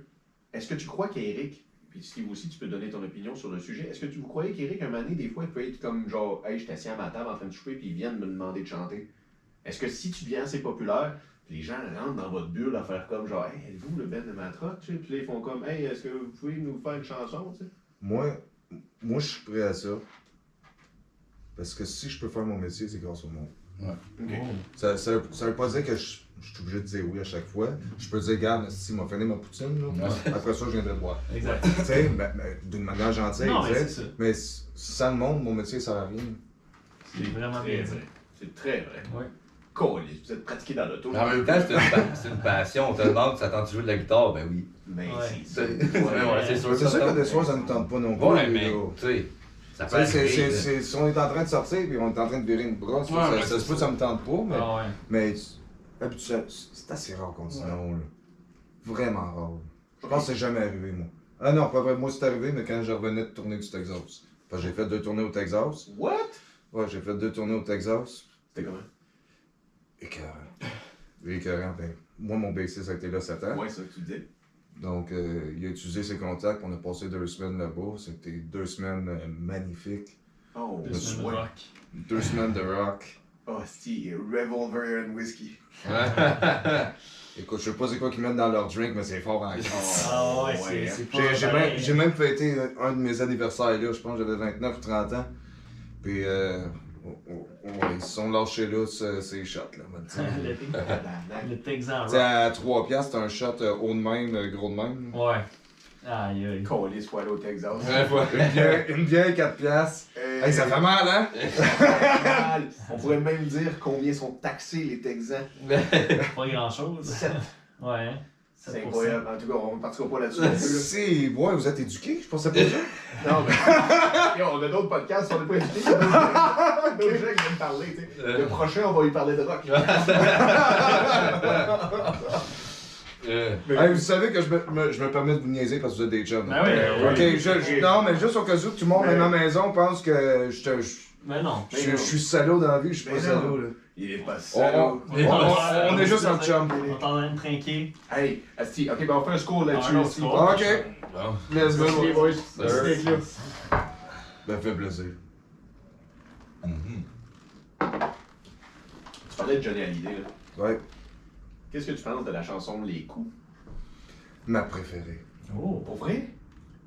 Est-ce que tu crois qu'Eric, puis Steve aussi, tu peux donner ton opinion sur le sujet, est-ce que tu vous croyez qu'Eric, un moment donné, des fois, il peut être comme genre, hey, je suis assis à ma table en train de souper, puis ils viennent me demander de chanter? Est-ce que si tu deviens assez populaire, les gens rentrent dans votre bulle à faire comme genre, hey, êtes-vous le Ben de Matrock? Tu sais, Puis ils font comme, hey, est-ce que vous pouvez nous faire une chanson? Tu sais? Moi, moi, je suis prêt à ça. Parce que si je peux faire mon métier, c'est grâce au monde. Ok. Ça, ça, ça veut pas dire que je, je suis obligé de dire oui à chaque fois. Je peux dire, regarde, si m'a fini ma poutine, là, après ça, je viendrai te voir. Exact. tu sais, ben, ben, d'une manière gentille, Non, tu mais ça. Mais si sans le monde, mon métier, ça sert à rien. C'est vraiment Très bien dit. vrai. C'est très vrai. Ouais. Colis, vous êtes pratiqué dans l'auto. En même temps, c'est une, pa- c'est une passion. On te demande, ça tente de jouer de la guitare? Ben oui. Mais Ouais. c'est sûr. C'est sûr que des soirs, ça ne tente pas non plus. Ouais, mais, tu sais, ça si on est en train de sortir et on est en train de virer une brosse, Ouais, ça, se peut que ça. me tente pas, mais, Ah ouais. mais c'est assez rare qu'on dise non. Là. Vraiment rare. Je pense que c'est jamais arrivé, moi. Ah non, pas vrai, moi c'est arrivé, mais quand je revenais de tourner du Texas. Que j'ai fait deux tournées au Texas. What? Ouais, j'ai fait deux tournées au Texas. C'était comment? Écœurant. Écœurant, ben, moi, mon bassiste a été là 7 ans. Ouais, c'est ça que tu disais. Donc, euh, il a utilisé ses contacts. On a passé deux semaines là-bas. C'était deux semaines euh, magnifiques. Oh, Deux semaines de rock. Deux semaines de rock. Oh, c'est Revolver and Whiskey. [laughs] Écoute, je sais pas c'est quoi qu'ils mettent dans leur drink, mais c'est fort en crise. Ah ouais, Ouais, c'est- hein. J'ai même, j'ai même fêté un de mes anniversaires là, je pense que j'avais 29 ou 30 ans. Puis, euh, ouais, ils se sont lâchés là, ce- ces shots là. [laughs] Le- Texan Tu sais, rock. à 3 piastres, c'est un shot euh, haut de même, euh, gros de même. Ouais. Aïe aïe. Faut aller au Texas. [laughs] Une bière, bière 4 piastres. Euh, Hey, ça fait mal, hein? [laughs] mal. On pourrait même dire combien sont taxés les Texans. Pas grand chose. Sept. Ouais. C'est 7%. incroyable. En tout cas, on ne partira pas là-dessus. [laughs] ouais, vous êtes éduqués, je pensais pas ça. [laughs] Non, mais. [laughs] On a d'autres podcasts, on n'est pas invités. il y a d'autres gens- qui viennent parler. tu sais. Le prochain, on va lui parler de rock. Euh, Hey, vous savez que je me, me- je me permets de vous niaiser parce que vous êtes des chums. Ben oui, ben Ok, oui. je, je- non, mais juste au cas où tout le monde Mais- à ma maison pense que je, te- je, Mais non. je, je suis salaud dans la vie, je suis pas salaud. Là. Il est pas On, salaud. on- on- est juste en chum. On est en train de trinquer. Hey, Asti, ok, ben on fait un score là-dessus. Ah, ok, let's go. Les boys. Merci là. Ben, fait plaisir. Mhm. Tu parlais de Johnny Hallyday, là. Ouais, Qu'est-ce que tu penses de la chanson Les coups? ma préférée. Oh. Pour vrai?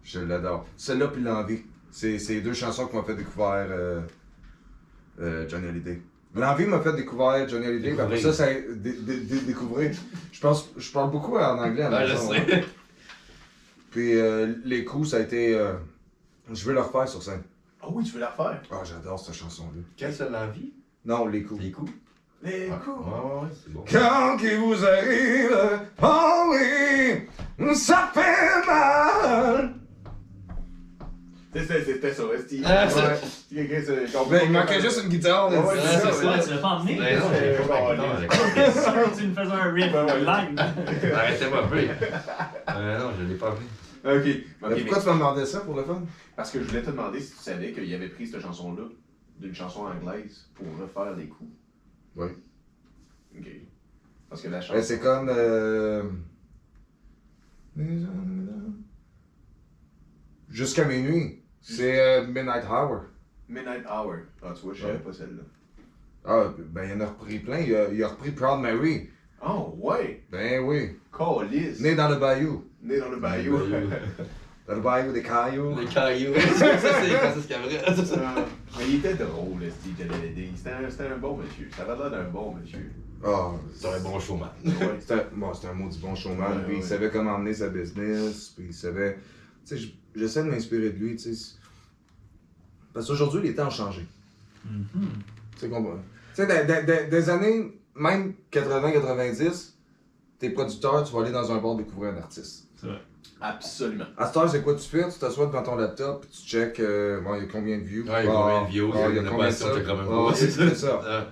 Je l'adore. Celle-là puis l'envie. C'est c'est les deux chansons qui m'ont fait découvrir euh, euh, Johnny Hallyday. L'envie m'a fait découvrir Johnny Hallyday, puis après ça, ça a dé- dé- dé- découvrir. Je pense, je parle beaucoup en anglais la Ouais, je sais. hein. Puis euh, les coups, ça a été. euh, je veux le refaire sur scène. Ah oui, tu veux la refaire? Ah, j'adore cette chanson-là. Quelle seule l'envie? Non, les coups. Les coups? Les Ouais, coups. ouais, ouais, c'est bon. Quand il vous arrive, oh oui, ça fait mal. C'était ça. Ah, Ouais. Il écrit ça. Ben, il manquait juste une guitare. Ouais, tu l'as pas emmené? [laughs] Tu nous faisais un riff live. Arrêtez-moi un peu. [laughs] Euh, non, je l'ai pas vu. Ok. Pourquoi tu m'as demandé ça pour le fun? Parce que je voulais te demander si tu savais qu'il avait pris cette chanson-là d'une chanson anglaise pour refaire les coups. Oui. Ok. Parce que la chanson. c'est comme. euh, Jusqu'à minuit. C'est euh, Midnight Hour. Midnight Hour. Ah, tu vois, je savais Ouais. pas celle-là. Ah, ben il y en a repris plein. Il a, il a repris Proud Mary. Oh, ouais. Ben oui. Calice. Né dans le bayou. Né dans le bayou. [laughs] Dans le bayou des cailloux. Les cailloux. [laughs] ça, c'est Francis Cabrel. Ah, Mais il était drôle, Steve Johnny C'était un, c'était un bon monsieur. Ça avait l'air d'un bon monsieur. Ah, C'est un bon showman. Ouais. [laughs] C'était un, bon, un maudit bon showman. Ouais, puis il savait comment emmener sa business. Puis il savait. Tu sais, j'essaie de m'inspirer de lui, tu sais. Parce qu'aujourd'hui, les temps ont changé. Mhm. Tu sais, comprends? Tu sais, des, des- des- des années, même 80-90, t'es producteur, tu vas aller dans un bar découvrir un artiste. C'est vrai. Absolument. À cette heure, c'est quoi tu fais? Tu t'assois devant ton laptop, puis tu check, euh, bon, il y a combien de views? Ouais, il y a combien de views, Ah, il y a il y a combien de pas ça? de quand même Ah, c'est c'est ça. [laughs] Ah,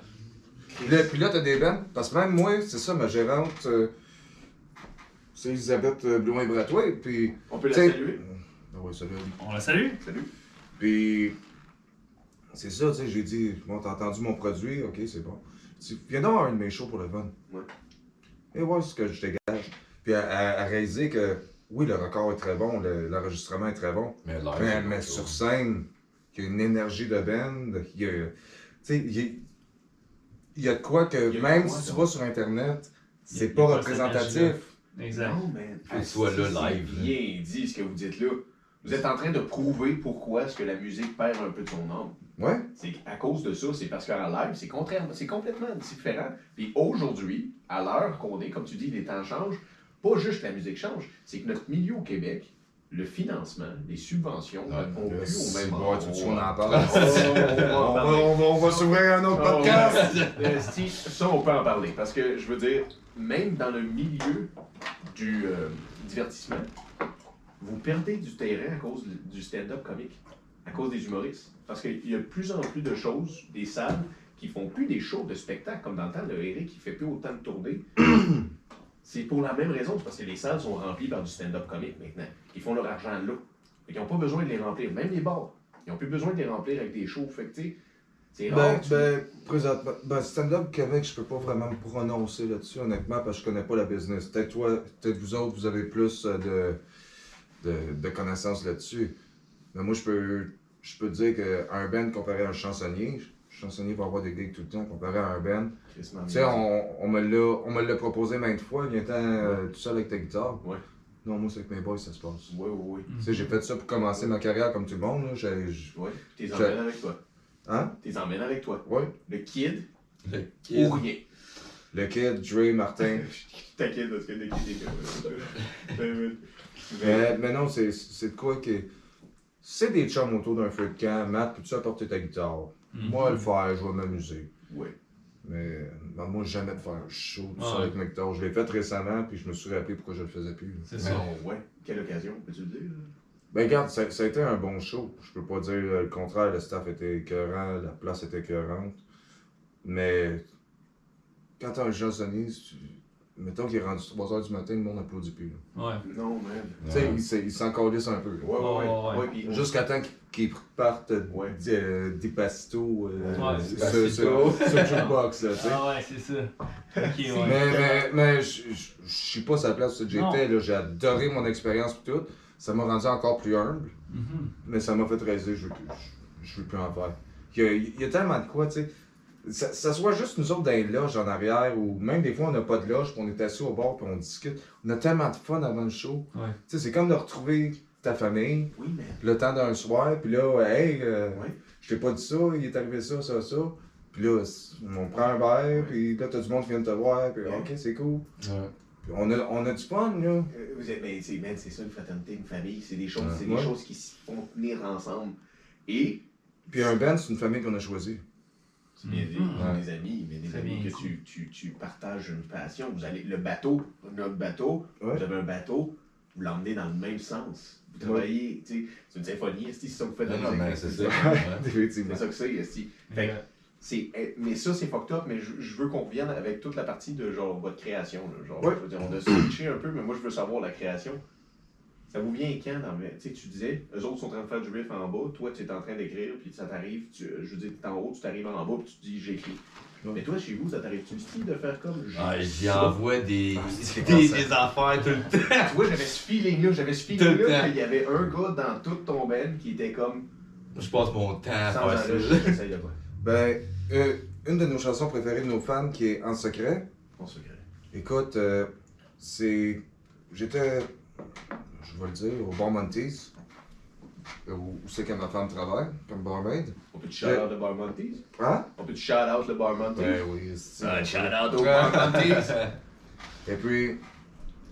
Puis là, puis là, t'as des bands, parce que même moi, c'est ça, ma gérante, euh, c'est Elisabeth euh, Blouin-Bratois, puis... On peut la saluer. Ah. On la salue. Salut. Puis, c'est ça, tu sais, j'ai dit, bon, t'as entendu mon produit, ok, c'est bon. Tu viens d'avoir un de mes shows pour le fun. Ouais. Et voir ce que je dégage. Puis, à, à- à réaliser que, oui, le record est très bon, le- l'enregistrement est très bon, Mais live, mais, mais sur scène, qu'il y a une énergie de band, qu'il y a, tu sais, il y a- il y a de quoi que Il même quoi, si tu vas sur Internet, Il c'est pas il représentatif. Exact. Man. Sois là, c'est live, là. bien dit ce que vous dites là. Vous êtes en train de prouver pourquoi est-ce que la musique perd un peu de son âme. Ouais. C'est à cause de ça, c'est parce qu'en live, c'est contraire, c'est complètement différent. Puis aujourd'hui, à l'heure qu'on est, comme tu dis, les temps changent, pas juste la musique change, c'est que notre milieu au Québec, le financement, les subventions Ouais, ont plus au même endroit. tu veux qu'on en parle? on va On va, parler. on va- on va s'ouvrir un autre podcast. [laughs] Euh, ça, on peut en parler. Parce que, je veux dire, même dans le milieu du euh, divertissement, vous perdez du terrain à cause du stand-up comique, à cause des humoristes. Parce qu'il y a de plus en plus de choses, des salles qui font plus des shows de spectacle, comme dans le temps, le Eric qui fait plus autant de tournées. [clears throat] C'est pour la même raison, c'est parce que les salles sont remplies par du stand-up comique maintenant. Ils font leur argent là. Fait qu'ils n'ont pas besoin de les remplir. Même les bars, ils n'ont plus besoin de les remplir avec des shows. Fait que, c'est Ben, tu- ben, présentement, ben, stand-up Québec, je peux pas vraiment me prononcer là-dessus, honnêtement, parce que je connais pas la business. Peut-être toi, peut-être vous autres, vous avez plus euh, de, de, de connaissances là-dessus. Mais moi, je peux, je peux te dire qu'un band comparé à un chansonnier, chansonnier va avoir des gigs tout le temps, comparé à un band. Tu sais, on, on me l'a on me l'a proposé maintes fois, viens-t'en euh, tout seul avec ta guitare. Ouais. Non, moi, c'est avec mes boys, ça se passe. Oui, oui, oui. Tu sais, j'ai fait ça pour commencer ma carrière comme tout le monde, là. J'- Ouais. T'es Je- emmènes avec toi. Hein? T'es emmènes avec toi. Ouais. Le kid Le ou kid. rien. Le Kid, Dre, Martin. [laughs] T'inquiète parce que le kid est comme [laughs] Mais, mais non, c'est, c'est de quoi que. C'est des chums autour d'un feu de camp. Matt, peux-tu apporter ta guitare? Mhm. Moi, le faire, je vais m'amuser. Ouais. Mais ben, moi, jamais de faire un show tout ça avec ma guitare. Je l'ai fait récemment, puis je me suis rappelé pourquoi je le faisais plus. C'est ça. Ouais. Quelle occasion, peux-tu le dire? Ben, regarde, ça, ça a été un bon show. Je peux pas dire euh, le contraire. Le staff était écœurant, la place était écœurante. Mais quand t'as un chansonnier, tu- mettons qu'il est rendu 3h du matin, le monde applaudit plus. là. Ouais. Non, man. Tu sais, il s'est- il s'en calisse un peu. là. Ouais, ouais, ouais. Ouais, ouais. ouais puis- Jusqu'à temps qu'ils partent Ouais. euh, des pastos euh, Ouais, sur, sur, jukebox, là, tu sais. Ah ouais, c'est ça. Ok, ouais. Mais, mais, mais je suis pas à la place où j'étais, là. J'ai adoré mon expérience et tout. Ça m'a rendu encore plus humble, Mhm. mais ça m'a fait réaliser je veux plus, je, je veux plus en faire. Il y, a, il y a tellement de quoi, tu sais. Ça, ça soit juste nous autres dans les loges en arrière, ou même des fois on n'a pas de loge, puis on est assis au bord, puis on discute. On a tellement de fun avant le show. Ouais. Tu sais, c'est comme de retrouver ta famille, Oui, le temps d'un soir, puis là, hey, euh, Ouais. je t'ai pas dit ça, il est arrivé ça, ça, ça. Puis là, on prend un verre, puis là, t'as du monde qui vient te voir, puis Ouais. ok, c'est cool. Ouais. Puis on a, on a du fun, là. Euh, Vous êtes, mais c'est, man, c'est ça une fraternité, une famille. C'est des choses, Ouais. c'est des Ouais. choses qui se font tenir ensemble. Et, Puis un band, c'est une famille qu'on a choisie. C'est bien dit, des amis, mais des amis bien que tu, tu, tu partages une passion. Vous allez, le bateau, notre bateau, Ouais. vous avez un bateau, vous l'emmenez dans le même sens. Vous travaillez, tu sais, c'est une symphonie, c'est ça que vous faites dans non, la musique, c'est ça. [laughs] [laughs] C'est ça que c'est. Fait que, c'est, eh, mais ça, c'est fucked up, mais je, je veux qu'on revienne avec toute la partie de genre votre création. Là, genre, Ouais. je veux dire, on a switché un peu, mais moi je veux savoir la création. Ça vous vient quand dans le- Tu sais, tu disais, eux autres sont en train de faire du riff en bas, toi tu es en train d'écrire, puis ça t'arrive, tu, je veux dire, t'es en haut, tu t'arrives en bas, puis tu dis j'écris. Ouais. Mais toi, chez vous, ça t'arrive-tu style de faire comme Ah, j'ai j'y envoie des, c'est des, affaires tout le [laughs] temps. Tu vois, j'avais ce feeling-là, j'avais ce Tout le feeling-là temps. qu'il y avait un gars dans tout ton band qui était comme Je passe mon temps à sans faire arrêt, ça. j'essaye de quoi. Ben, euh, une de nos chansons préférées de nos fans, qui est En secret, On se crée. écoute, euh, c'est. J'étais. Vais le dire, au Bar Monty's, où, où c'est que ma femme travaille, comme barmaid. On peut te shout-out le Bar Monty's? Hein? On peut te shout-out le Bar Monty's? Ben oui, c'est Ah, shout-out au Bar Monty's! [laughs] Et puis,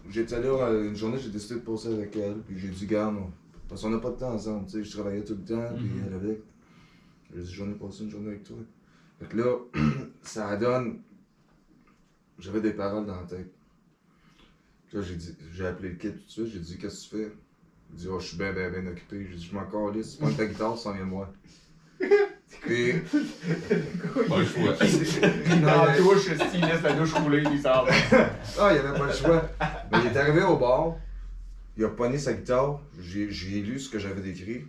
j'étais là euh, une journée, j'ai décidé de passer avec elle, puis j'ai dit, garde, parce qu'on n'a pas de temps ensemble, tu sais, je travaillais tout le temps, puis Mhm. elle avec. J'ai dit, j'en ai passé une journée avec toi. Fait que là, [clears throat] ça donne. J'avais des paroles dans la tête. Là, j'ai dit, j'ai appelé le kid tout de suite, j'ai dit, qu'est-ce que tu fais? Il dit, oh, je suis bien, bien, bien occupé. J'ai dit, je m'en calisse, prends ta guitare, ça vient de moi. Puis, Pas le choix. Il dans la douche, il laisse la douche rouler, il s'en va. Ah, il avait pas le choix. Mais il est arrivé au bar, il a pogné sa guitare, j'ai j'ai lu ce que j'avais décrit.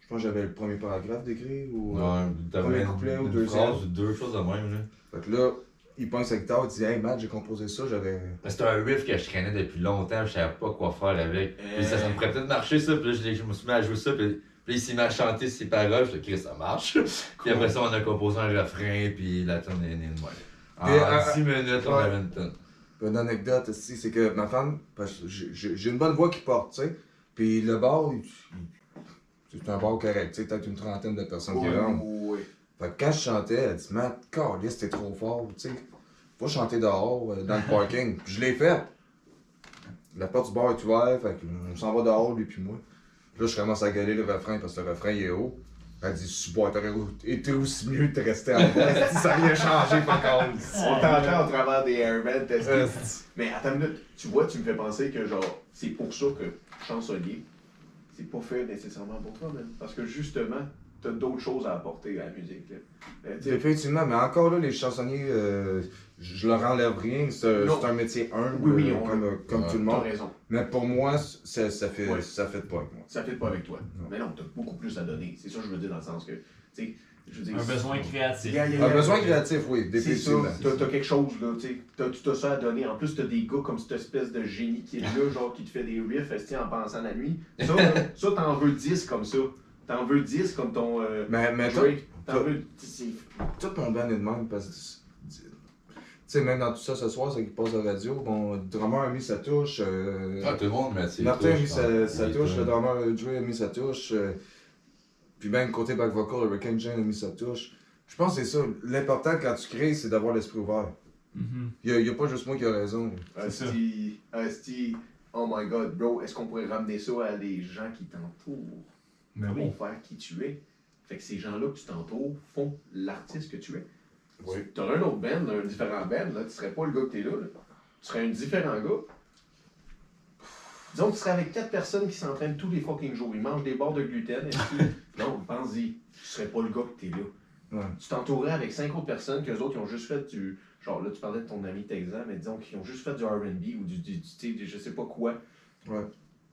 Je pense que j'avais le premier paragraphe décrit ou. euh, Ouais, Premier couplet ou deuxième. phrase deux choses de même. Là. Fait que là, il pogne sa guitare, il dit Hey Matt, j'ai composé ça, j'avais. C'était un riff que je traînais depuis longtemps, je savais pas quoi faire avec. Puis ça, ça me ferait peut-être marcher ça, puis là je, me suis mis à jouer ça, puis Puis il s'est mis à chanter ses paroles, je Chris, ça marche. Puis après ça, on a composé un refrain, puis la tonne est née de moi. En Et, euh, 10 minutes, on avait une tonne. Une anecdote aussi, c'est que ma femme, parce que j'ai- une bonne voix qui porte, tu sais. Puis le bar, c'est un bar correct, tu sais, peut-être une trentaine de personnes qui Oui, rentrent. oui. Fait que quand je chantais, elle dit Matt, Carlis, t'es trop fort, tu sais. Faut chanter dehors, euh, dans le [laughs] parking. Puis je l'ai fait. La porte du bar est ouverte, fait qu'on s'en va dehors, lui puis moi. Puis là, je commence à gueuler le refrain parce que le refrain il est haut. Elle dit Super, t'aurais été aussi mieux de rester en dit, [laughs] Ça n'a rien changé, pas contre. On t'entend au travers des airbags testés. Euh, Mais attends une minute, tu vois, tu me fais penser que genre, c'est pour ça que chansonnier, c'est pas fait nécessairement pour toi, man. Parce que justement, t'as d'autres choses à apporter à la musique. Là. Euh, tu Effectivement, mais encore là, les chansonniers, euh, je leur enlève rien. C'est un métier humble, Oui, oui, on- comme, tout le T'as monde. raison, Mais pour moi, ça, ça fait, ça fait pas avec moi. ça fait pas avec toi. Non. Mais non, t'as beaucoup plus à donner. C'est ça que je veux dire dans le sens que, tu sais, je veux dire. Un besoin créatif. Yeah, yeah, Un besoin créatif, oui, t'as t'as quelque chose là, tu tu as ça à donner. En plus, t'as des gars comme cette espèce de génie qui est là, genre qui te fait des riffs en pensant la nuit? Ça, ça t'en veux 10 comme ça. T'en veux 10 comme ton euh, Mais, mais. T'en veux. tout mon band est de même parce que. Tu sais, même dans tout ça ce soir, c'est qu'il passe à la radio. Bon, le drummer a mis sa touche. euh, Ah, tout le monde met ses Martin a mis sa, hein. sa touche, le drummer Dre a mis sa touche. euh, puis même côté back vocal, Hurricane Jane a mis sa touche. Je pense que c'est ça. L'important quand tu crées, c'est d'avoir l'esprit ouvert. Il n'y a, pas juste moi qui a raison. C'est ça. Asti, Asti, oh my god, bro, est-ce qu'on pourrait ramener ça à des gens qui t'entourent? Oui. pour faire qui tu es? Fait que ces gens-là que tu t'entoures font l'artiste que tu es. Oui. Tu aurais un autre band, un différent band, là, tu serais pas le gars que t'es là, là. Tu serais un différent gars. Disons que tu serais avec quatre personnes qui s'entraînent tous les fucking jours. Ils mangent des barres de gluten. que- [laughs] non, pense-y. Tu serais pas le gars que t'es là. Ouais. Tu t'entourerais avec cinq autres personnes que autres qui ont juste fait du. Genre là, tu parlais de ton ami Texan, mais disons qu'ils ont juste fait du RB ou du, du, du, tu sais, du je sais pas quoi. Ouais.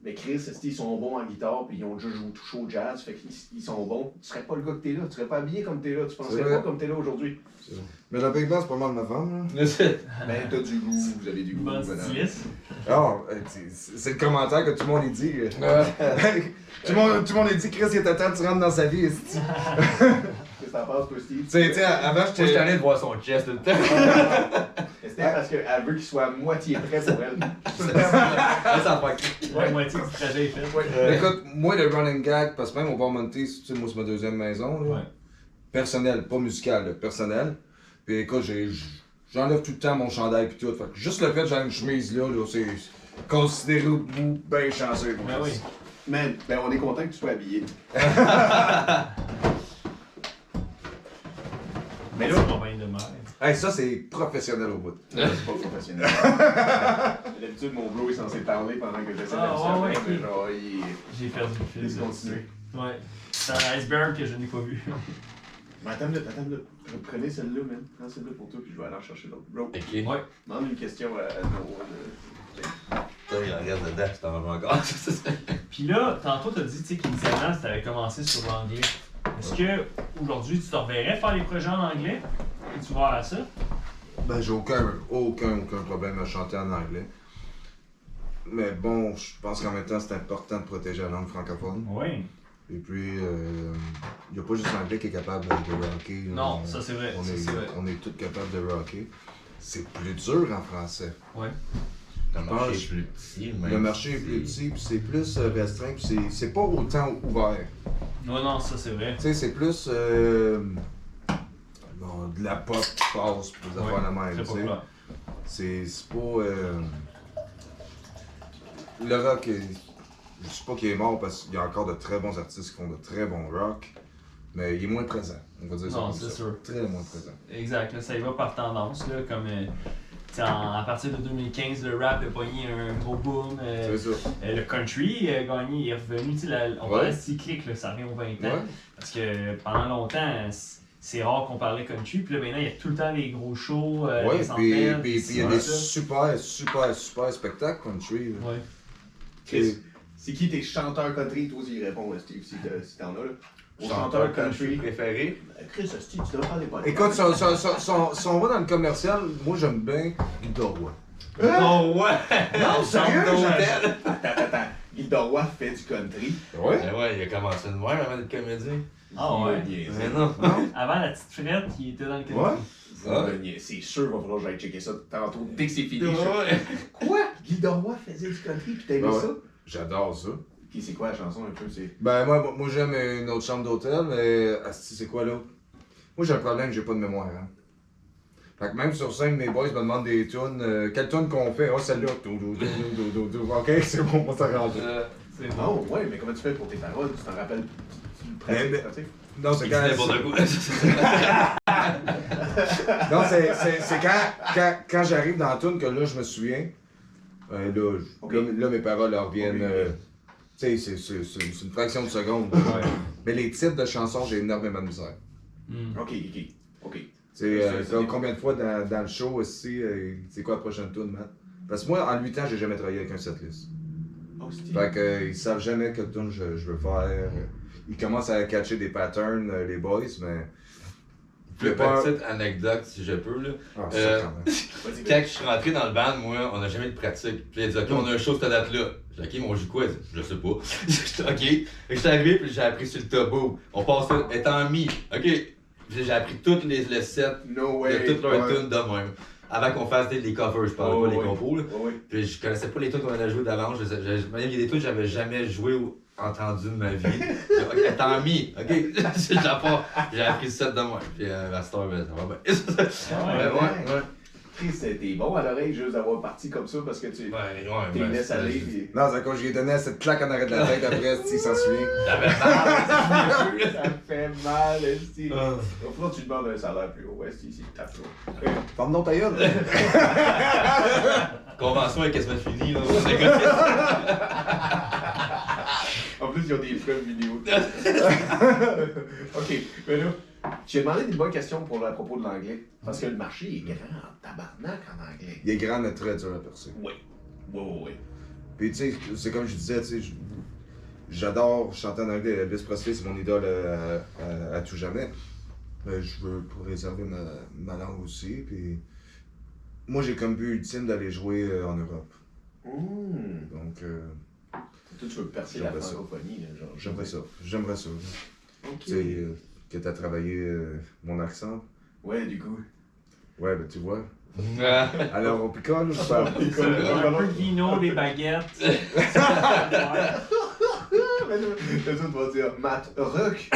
Mais Chris, esti, ils sont bons en guitare, puis ils ont déjà joué touché au jazz, fait qu'ils ils sont bons. Tu serais pas le gars que t'es là, tu serais pas habillé comme t'es là, tu penserais pas comme t'es là aujourd'hui. Mais la Big Band, c'est pas mal ma femme. Là. Ben, t'as du goût, vous avez du goût. Ah, euh, c'est le commentaire que tout le monde a dit. [laughs] tout, le monde, tout le monde a dit, Chris, il était temps que tu rentres dans sa vie. [laughs] esti. Qu'est-ce que t'en penses, toi, Steve? Tu sais, tu sais, avant, allé de voir son chest tout le temps. C'était parce qu'elle veut qu'il soit à moitié prêt pour elle. Là, [laughs] ça fait Ouais, moitié du trajet est fait. Écoute, moi, le running gag, parce que même au bar monté, tu sais, moi, c'est ma deuxième maison. Là. Ouais. Personnel, pas musical, personnel. Puis écoute, j'ai- j'enlève tout le temps mon chandail puis tout. Fait que juste le fait que j'ai une chemise là, là c'est considéré au bout bien chanceux. Ben oui. Man, ben on est content que tu sois habillé. [laughs] Mais là, on va bien de mal. Hey, ça, c'est professionnel au bout. C'est pas professionnel. [laughs] D'habitude, mon bro est censé parler pendant que j'essaie Ah, de ouais, ouais, il J'ai perdu le il fil. continuer. Ouais. C'est un iceberg que je n'ai pas vu. Mais attends une attends minute. Prenez celle-là, man. Prends celle-là pour toi, puis je vais aller en chercher l'autre. Bro, Ok. Ouais. demande une question à, à nos. euh, Putain, il regarde dedans, c'est en encore. Puis là, tantôt, t'as dit tu sais, qu'initialement, tu avais commencé sur l'anglais. Est-ce que aujourd'hui tu te reverrais faire les projets en anglais? Et tu vois à ça? Ben, j'ai aucun, aucun, aucun problème à chanter en anglais. Mais bon, je pense qu'en même temps, c'est important de protéger la langue francophone. Oui. Et puis, il n'y a pas juste l'anglais qui est capable de rocker. Non, On- ça c'est vrai. on ça, est, vrai. on est tous capables de rocker. C'est plus dur en français. Le marché est plus petit. même Le marché est plus petit, puis c'est plus euh, restreint, puis c'est- c'est pas autant ouvert. Non, non, ça c'est vrai. Tu sais, c'est plus euh, bon, de la pop qui passe, des Ouais, affaires la même. C'est pas. euh, Le rock, est- je sais pas qu'il est mort parce qu'il y a encore de très bons artistes qui font de très bons rock, mais il est moins présent. On va dire ça Non, c'est sûr. Très moins présent. Exact, là, ça y va par tendance, là, comme euh, en- à partir de 2015, le rap a pogné un gros boom. euh, C'est ça. euh, le country a gagné, il est revenu, tu sais, la- on Ouais. parlait cyclique, là, ça revient aux 20 ans. Ouais. Parce que pendant longtemps, c'est rare qu'on parlait country, puis là maintenant il y a tout le temps des gros shows, euh, Ouais, puis centaines, puis- puis il y a des ça. super, super, super spectacles country. Ouais. C'est qui tes chanteurs country? Toi aussi, réponds, Steve, si t'as- si t'en as, là. Chanteur country préféré. Euh, Chris, Steve, tu devrais faire des podcasts. Écoute, si on, si on- si on- si on- si on va dans le commercial, moi j'aime bien Guitar Roy. Oh ouais! Non, sérieux, Attends, attends, attends. Guy Roy fait du country. Ouais? Ben ouais, il a commencé de même avant d'être comédien. Ah ouais. Mais non. Avant la petite frette, il était dans le country. Ouais? Me niaisez. C'est sûr, il va falloir que j'aille checker ça tantôt. Dès que c'est fini. je- Ouais. Quoi? Guy Roy faisait du country puis t'as aimé ouais. ça? J'adore ça. C'est quoi la chanson un peu? Ben, moi, moi j'aime une autre chambre d'hôtel, mais. Asti, c'est quoi l'autre? Moi, j'ai un problème, j'ai pas de mémoire. Hein. Fait que même sur scène, mes boys me demandent des tunes. euh, quelle tune qu'on fait? Oh, celle-là. Ok, [laughs] c'est bon, on va s'arranger. Euh, C'est bon. Oh, ouais, mais comment tu fais pour tes paroles? Tu t'en rappelles? Tu Mais- mais- pratiques? Non, c'est quand. [laughs] Non, c'est- quand, quand, quand j'arrive dans la tune que là, je me souviens. euh, là, je- Ok. là, là, mes paroles leur reviennent. Ok. Tu sais, c'est- c'est c'est- c'est une fraction de seconde. Ouais. Mais les titres de chansons, j'ai énormément de misère. Hmm. Ok, ok, ok. Euh, ça combien de fois dans, dans le show aussi, euh, c'est quoi la prochaine tune, Matt? Parce que moi, en 8 ans, j'ai jamais travaillé avec un setlist. Oh, c'est Fait que, euh, ils savent jamais quelle tune je, je veux faire. Ils commencent à catcher des patterns, euh, les boys, mais. Pas- petite anecdote, si je peux, là. Ah, Euh, ça, quand [laughs] Quand je suis rentré dans le band, moi, on n'a jamais de pratique. Puis il a dit, OK, on a un show cette date-là. J'ai dit, OK, mais on joue quoi? Je sais pas. [laughs] J'étais, OK. Suis arrivé, puis j'ai appris sur le topo. On passe ça, étant mis. OK. J'ai appris toutes les, les sets No way. de toutes leurs tunes de même. Avant qu'on fasse des, les covers, je parle Oh, pas des compos. Là. Puis je connaissais pas les tunes qu'on avait jouées d'avance. Il y a des tunes que j'avais jamais joué ou entendu de ma vie. [laughs] J'ai dit, OK, étant mis. OK? [laughs] j'ai appris le set de même. Puis euh, la star, ben, ça va bien. Ah ouais. Ouais, ouais. Chris, t'es bon à l'oreille juste d'avoir parti comme ça parce que tu Ouais, ouais, t'es ben, laisses aller. puis- Non, c'est quand je lui ai donné cette claque en arrêt de la tête après, [laughs] s'il s'en souvient. J'avais [laughs] mal. ça fait mal, esti. Ah. Falloir que tu demandes un salaire plus haut, esti, c'est ta faute. [laughs] Ferme donc ta gueule. Convention est quasiment finie, là. En plus, ils ont des preuves vidéo. ok, mais là, j'ai demandé des bonnes questions pour, à propos de l'anglais. Parce que le marché est grand en tabarnak en anglais. Il est grand, mais très dur à percer. Oui. Oui, oui, oui. Puis tu sais, c'est comme je disais, tu sais, j'adore chanter en anglais. Elvis Presley, c'est mon idole à, à- à tout jamais. Mais je veux préserver ma, ma langue aussi. Puis moi, j'ai comme but ultime d'aller jouer euh, en Europe. Mmh. Donc, euh, Toi, tu veux percer la francophonie, là, genre. j'aimerais ça. J'aimerais ça. Ok. Tu euh, que t'as travaillé euh, mon accent. Ouais, du coup. Ouais, ben tu vois. [laughs] Alors, on picole ou je parle? C'est ça, Un peu de vino, des baguettes. Les autres vont dire Matt Rock.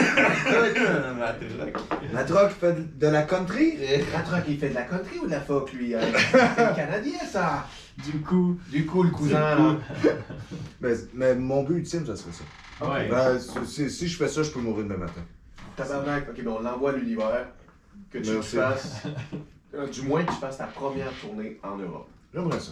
La drogue fait de la country? Matt Rock, il fait de la country ou de la folk, lui hein? [laughs] C'est canadien, ça. Du coup, Du coup, le cousin, là. [laughs] Mais, mais mon but ultime, ça serait ça. ouais. Ben, si, si je fais ça, je peux mourir demain matin. Tabarnak, ok, ben on l'envoie à l'univers. Que tu Merci. fasses. euh, Du moins, que tu fasses ta première tournée en Europe. J'aimerais ça.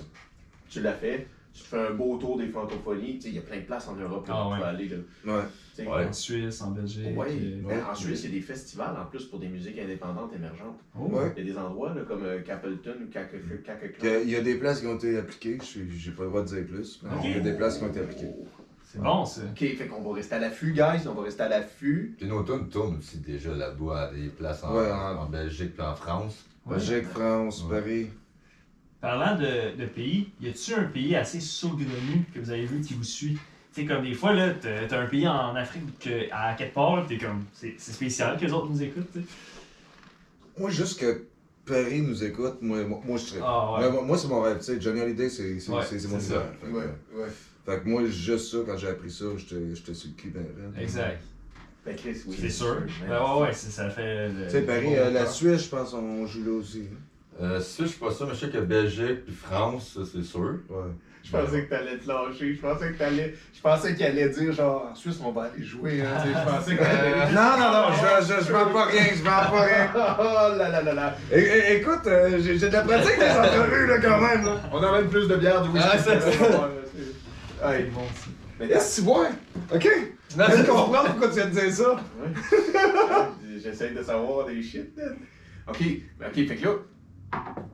Tu l'as fait. Tu te fais un beau tour des francophonies. Tu sais, il y a plein de places en Europe Ah où tu ouais. peux aller. Là. Ouais. Tu sais, Ouais. en Suisse, en Belgique. Ouais. euh, Ben, en Suisse, il y a des festivals en plus pour des musiques indépendantes émergentes. Oh. Ouais. Il y a des endroits là, comme euh, Capleton ou Cacaclan. Il y a des places qui ont été appliquées, je suis- j'ai pas le droit de dire plus. mais. Il y a des places qui ont été appliquées. C'est bon, ça. Ok, fait qu'on va rester à l'affût, guys. On va rester à l'affût. Puis nos tunes tournent aussi déjà là-bas à des places en, Ouais. en Belgique puis en France. Ouais. Belgique, France, Ouais. Paris. Parlant de, de pays, y a-tu un pays assez saugrenu que vous avez vu qui vous suit? Tu sais, comme des fois, là, t'as t'as un pays en Afrique que, à quelque part, là, t'es comme, c'est c'est spécial que les autres nous écoutent, tu sais. Moi, juste que Paris nous écoute, moi, moi, moi, je serais. Ah ouais. moi, moi, c'est mon rêve, tu sais. Johnny Hallyday, c'est c'est- Ouais, c'est- c'est mon c'est. Fait, que- ouais. Fait que moi, juste ça, quand j'ai appris ça, j'étais sur le cul ben raide. Exact. Ben, Chris, oui. C'est sûr. Ben ouais, ouais, c'est- ça fait. le- Tu sais, Paris, euh, la. Suisse, je pense, on joue là aussi. Euh, ça, je suis pas sûr, mais je sais que Belgique puis France, c'est sûr. Ouais. Je pensais que t'allais te lâcher. Je pensais que t'allais. Je pensais qu'il allait dire genre en Suisse on va aller jouer. Hein, tu sais, je pensais qu'il allait. [laughs] Non, non, non, je, je, je vends pas rien, je vends pas rien. [laughs] Oh là là là là. É- é- écoute, euh, j'ai j'ai de la pratique des entrevues, là, quand même, là. On a même plus de bière de whisky. Ah, c'est ça. C'est Hey, bon, ça. mais Est-ce que tu vois? Ok. Je viens de comprendre pourquoi tu viens de dire ça. Ouais. J'essaie de savoir des shit. Ok, ok, fait que là,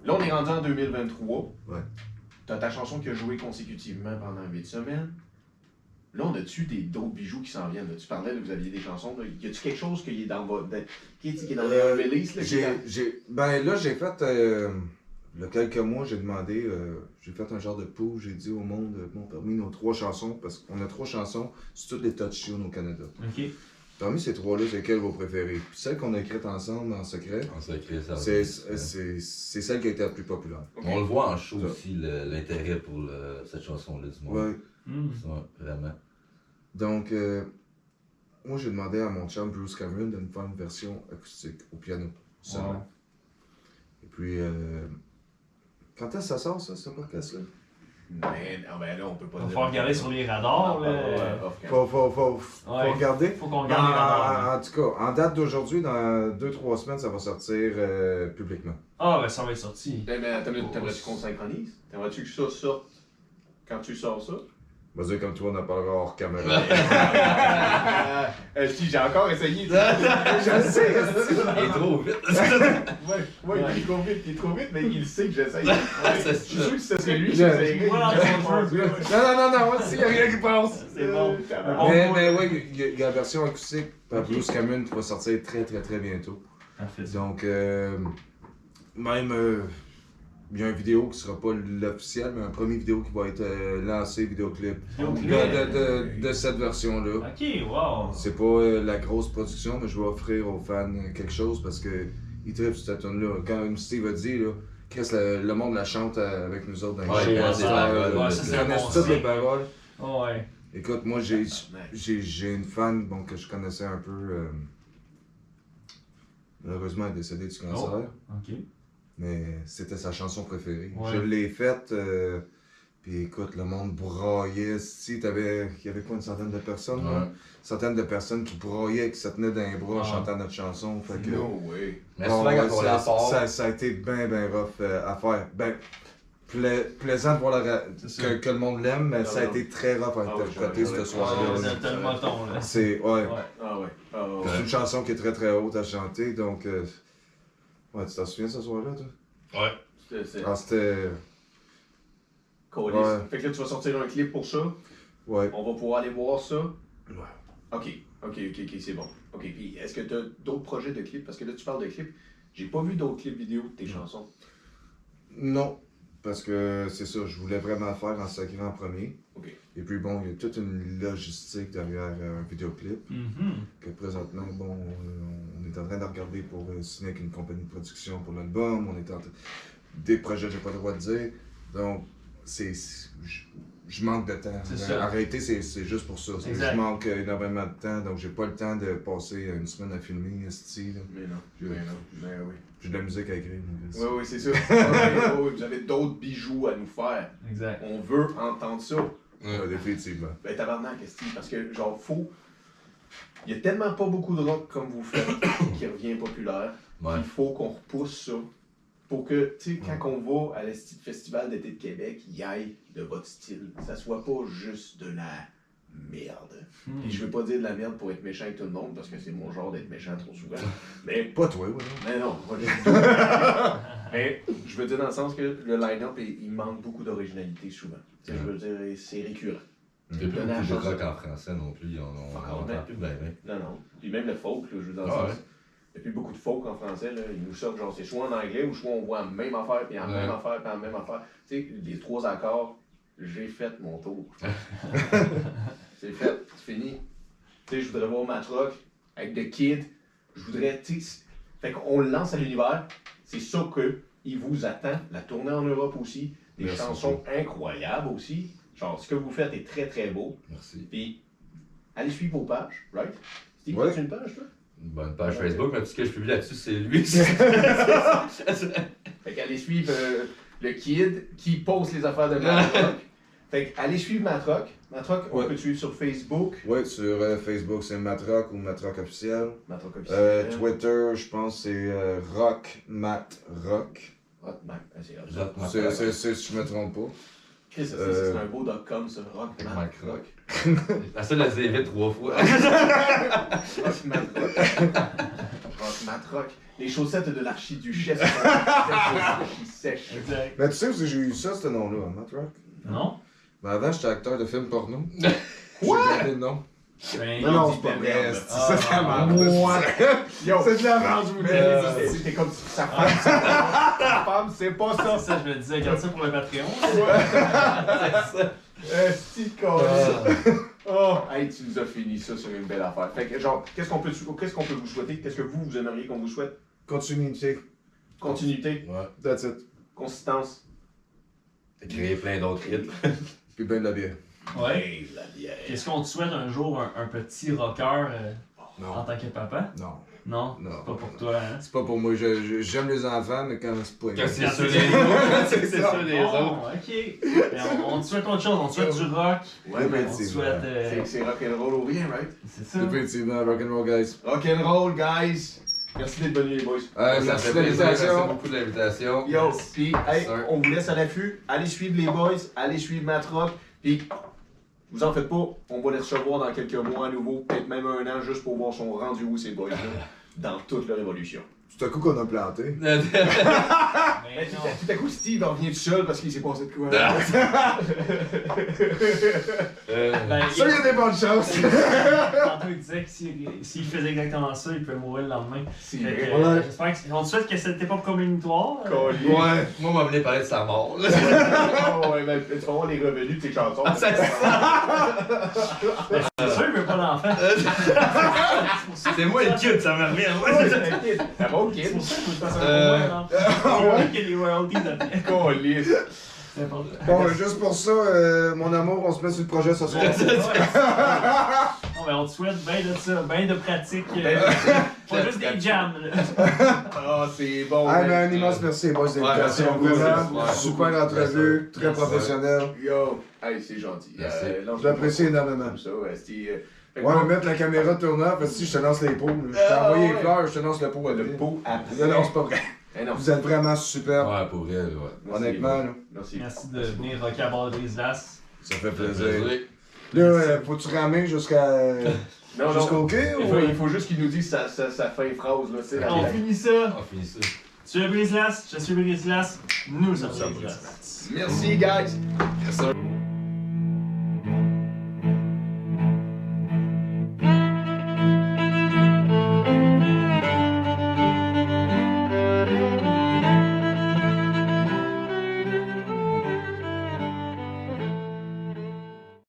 là on est rendu en 2023. Ouais. T'as ta chanson qui a joué consécutivement pendant 8 semaines. Là, on a-tu des d'autres bijoux qui s'en viennent? là? Tu parlais, là, vous aviez des chansons. Là. Y a-tu quelque chose qui est dans votre. Qui est, qui est dans les Euh, releases? Là, qui est J'ai, dans- j'ai, ben là, j'ai fait. euh, il y a quelques mois, j'ai demandé, euh, j'ai fait un genre de pool, j'ai dit au monde, euh, bon, parmi nos trois chansons, parce qu'on a trois chansons, c'est toutes les touch tunes au Canada. Ok. Parmi ces trois-là, c'est quelle vos préférées? Puis celle qu'on a écrite ensemble en secret, créé ça. c'est c'est- c'est celle qui a été la plus populaire. On le voit en show Ça. aussi, le- l'intérêt pour le- cette chanson-là du monde. Ouais. Hmm. Ouais, vraiment. Donc, euh, moi, j'ai demandé à mon chum Bruce Cameron de me faire une version acoustique au piano. seulement. Wow. Et puis, euh, quand est-ce que ça sort, ça, ce podcast-là? Mais ah ben là, on peut pas dire- falloir regarder sur les radars. Ah, là. ouais. Faut, faut, faut, faut Ouais. regarder. Faut qu'on En, regarde les radars. en- en tout cas, en date d'aujourd'hui, dans 2-3 semaines, ça va sortir euh, publiquement. Ah, ben ça va être sorti. Eh, Mais minute, t'aimerais-tu qu'on synchronise? T'aimerais-tu que ça sorte quand tu sors ça? Vas-y, comme toi, on en parlera hors caméra. [laughs] Euh, si j'ai encore essayé. [laughs] je sais. Il est trop vite. [laughs] Ouais, ouais, il est trop vite, il est trop vite, mais il sait que j'essaye. Ouais, je suis sûr que serait lui qui essayerait. Non, non, non, non, il n'y a rien qui passe. C'est bon. Euh, bon. mais, mais oui, il y, a- il y a la version acoustique par Cameron qui va sortir très, très, très bientôt. Parfait. Donc, euh, même, euh, il y a une vidéo qui sera pas l'officiel, mais un premier vidéo qui va être euh, lancé, vidéoclip, de, Vidéoclip. de, de, de cette version-là. Ok, wow. C'est pas euh, la grosse production, mais je vais offrir aux fans quelque chose parce que ils trippent sur cette tune-là. Comme Steve a dit, là, Chris, le, le monde la chante euh, avec nous autres dans les Ouais, Ils c'est un connaissent bon toutes les paroles. Oh, ouais. Écoute, moi, j'ai, Tabarnak. j'ai, j'ai une fan bon, que je connaissais un peu. euh, malheureusement, elle est décédée du cancer. Ok. Mais c'était sa chanson préférée. Ouais. Je l'ai faite. euh, puis écoute, le monde braillait. Si t'avais, il y avait quoi, une centaine de personnes? là? Ouais. Une centaine de personnes qui braillaient, qui se tenaient dans les bras en Ah. chantant notre chanson. Fait que, No way. Mais bon, ouais, ça, ça, ça a été bien, bien rough euh, à faire. Ben, pla- plaisant de voir la que, que le monde l'aime, mais Ah, ça a été très rough à Ah, interpréter ce soir-là. Ouais, c'est ouais. le moton, là. C'est, ouais. Ouais. Ah ouais. Ah ouais. C'est une chanson qui est très, très haute à chanter, donc... euh, Ouais, tu t'en souviens ce soir-là, toi? Ouais. C'est- Ah, c'était... Colis. Ouais. Fait que là, tu vas sortir un clip pour ça. Ouais. On va pouvoir aller voir ça. Ouais. Ok, ok, ok, ok, c'est bon. Ok, puis est-ce que tu as d'autres projets de clips? Parce que là, tu parles de clips. J'ai pas vu d'autres clips vidéo de tes chansons. Non, parce que c'est ça, je voulais vraiment le faire en sacré en premier. Ok. Et puis bon, il y a toute une logistique derrière euh, un vidéoclip. Mhm. que présentement, bon, euh, on est en train de regarder pour euh, signer avec une compagnie de production pour l'album, on est en train... Des projets, j'ai pas le droit de dire. Donc, c'est... Je manque de temps. Arrêter, c'est c'est juste pour ça. Je manque énormément de temps, donc j'ai pas le temps de passer une semaine à filmer, esti, là. Mais non, mais non, mais oui. J'ai de la musique à écrire. mon gars. Oui, oui, c'est ça. [laughs] Vous avez d'autres bijoux à nous faire. Exact. On veut entendre ça. Ouais, définitivement. Ben, tabarnak, parce que, genre, faut. Il y a tellement pas beaucoup de rock comme vous faites [coughs] qui revient populaire. Ouais. Il faut qu'on repousse ça. Pour que, tu sais, quand on va à l'Esti Festival d'été de Québec, il y aille de votre style. Ça soit pas juste de la merde. Hmm. Et je veux pas dire de la merde pour être méchant avec tout le monde, parce que c'est mon genre d'être méchant trop souvent. [laughs] Mais Pas toi, ouais. mais non, pas. [laughs] Mais je veux dire dans le sens que le line-up, il, manque beaucoup d'originalité souvent. Je veux dire, c'est récurrent. Il n'y a plus beaucoup de rock en français non plus. On on- Fuck, on on entend a- plus ben ben. Non, non. Puis même le folk, je veux dire dans le sens. Il n'y a plus beaucoup de folk en français, là. Ils nous sortent, genre, c'est soit en anglais ou soit on voit la même affaire, puis Ouais. même affaire, puis la même affaire. Tu sais, les trois accords, j'ai fait mon tour. [laughs] [laughs] c'est fait, c'est fini. Tu sais, je voudrais voir Matrock avec The Kid. Je voudrais, tu sais, fait qu'on le lance à l'univers. C'est ça que il vous attend. La tournée en Europe aussi. Des Merci. chansons incroyables aussi. Genre, ce que vous faites est très très beau. Merci. Puis, allez suivre vos pages, right? Ouais. as-tu une page, toi? Une bonne page Facebook, mais tout ce que je publie là-dessus, c'est lui. [laughs] Fait qu'allez suivre euh, le kid qui poste les affaires de Matrock. Fait qu'allez suivre Matrock. Matrock, on Ouais. peut te suivre sur Facebook. Ouais, sur euh, Facebook, c'est Matrock ou Matrock officiel. Matrock officiel. Euh, Twitter, je pense, c'est euh, Rock Mat Rock. Ah, c'est. Rock si je me trompe pas. Chris, Euh, c'est un beau .com, ça. Rock Mac Rock. La seule à se dire vite trois fois. Rock Matrock. Rock Matrock. Les chaussettes de l'archiduchesse. [laughs] Exact. Mais tu sais où j'ai eu ça, ce nom-là, hein, Matt Rock? Non? Ben avant, j'étais acteur de films porno. [laughs] Quoi? J'ai gardé le nom. Ben, Non, non, c'est pas de vrai. merde. C'est ça, c'est la Ah, merde. [laughs] Yo, C'est de la merde, je vous mais dis. c'était comme sa femme, c'est pas- sa [laughs] femme, c'est pas C'est ça. ça, je me disais, garde ça pour le Patreon. Esti de Oh, hey, tu nous as fini ça sur une belle affaire. Fait que, genre, qu'est-ce qu'on peut, qu'est-ce qu'on peut vous souhaiter? Qu'est-ce que vous, vous aimeriez qu'on vous souhaite? Continuité. Continuité, Ouais. That's it. consistance. Créé plein d'autres hits. Puis ben de la bière. Ouais. la bière. Qu'est-ce qu'on te souhaite un jour, un, un petit rocker euh, en tant que papa? Non. Non? Non. C'est pas pour toi, hein? C'est pas pour moi. Je- je- J'aime les enfants, mais quand c'est pas. Quand c'est Quand sur c'est- les autres, c'est C'est sur ça. les autres. Ok. Ben, on, on te souhaite autre chose, on te souhaite du rock. Ouais, mais On te c'est souhaite. euh, c'est, rock'n'roll au rien, right? c'est ça. Définitivement, rock'n'roll, guys. Rock'n'roll, guys. Merci d'être venus, les boys. Euh, Ça merci fait de plaisir, merci beaucoup de l'invitation. Yo, pis, hey, on vous laisse à l'affût. Allez suivre les boys, allez suivre Matrock, pis vous en faites pas, on va les recevoir dans quelques mois à nouveau, peut-être même un an, juste pour voir son rendu où ces boys-là, [laughs] dans toute leur évolution. C'est un coup qu'on a planté. [laughs] Mais tout, non. à, tout à coup, Steve en revient tout seul parce qu'il s'est passé de quoi. [laughs] Euh, Ben, Ça, il y a des bonnes chances. [laughs] Tantôt, il disait que s'il faisait exactement ça, il pouvait mourir le lendemain. Euh, Ouais. J'espère que. On te souhaite que cette était pas prémonitoire. euh? Ouais, moi, on m'a venu parler de sa mort. Oh, ouais, ben, tu vas voir les revenus de tes chansons. Ah, c'est ça. C'est d'enfant. C'est moi le kid, ça me revient. Ouais, c'est un kid. Ça va, ok. C'est pour ça Euh, moi, [laughs] royalties après. Collier. C'est important. Bon, juste pour ça, euh, mon amour, on se met sur le projet ce soir. [laughs] Non, mais on te souhaite bien de ça, bien de pratique. euh, Ben, pas [laughs] juste des jams. là. Ah, c'est bon. Ah, man. mais un immense merci, Vraiment, ouais. super entrevue, très professionnel. Yo, hey, c'est gentil. Euh, Je l'apprécie énormément. Ça, ouais, euh, moi, mais mettre la caméra tournante, parce que si je te lance les pots, je t'ai Ah, envoyé ouais. les fleurs, je te lance le pot à le pot après. Non, non, c'est pas vrai. [laughs] Eh non. Vous êtes vraiment super, Ouais, pour elle, ouais. Merci, honnêtement. Là. Merci. Merci de venir rocker à bord des As. ça fait plaisir. Là, euh, faut-tu ramer jusqu'à. [laughs] Non, jusqu'au quai Il faut, ou. il faut juste qu'il nous dise sa, sa, sa fin phrase, là, tu sais. la- On finit ça. On finit ça. Tu es Brise-Glace, je suis Brise-Glace, nous sommes Brise-Glace. Merci, guys. Yes, sir.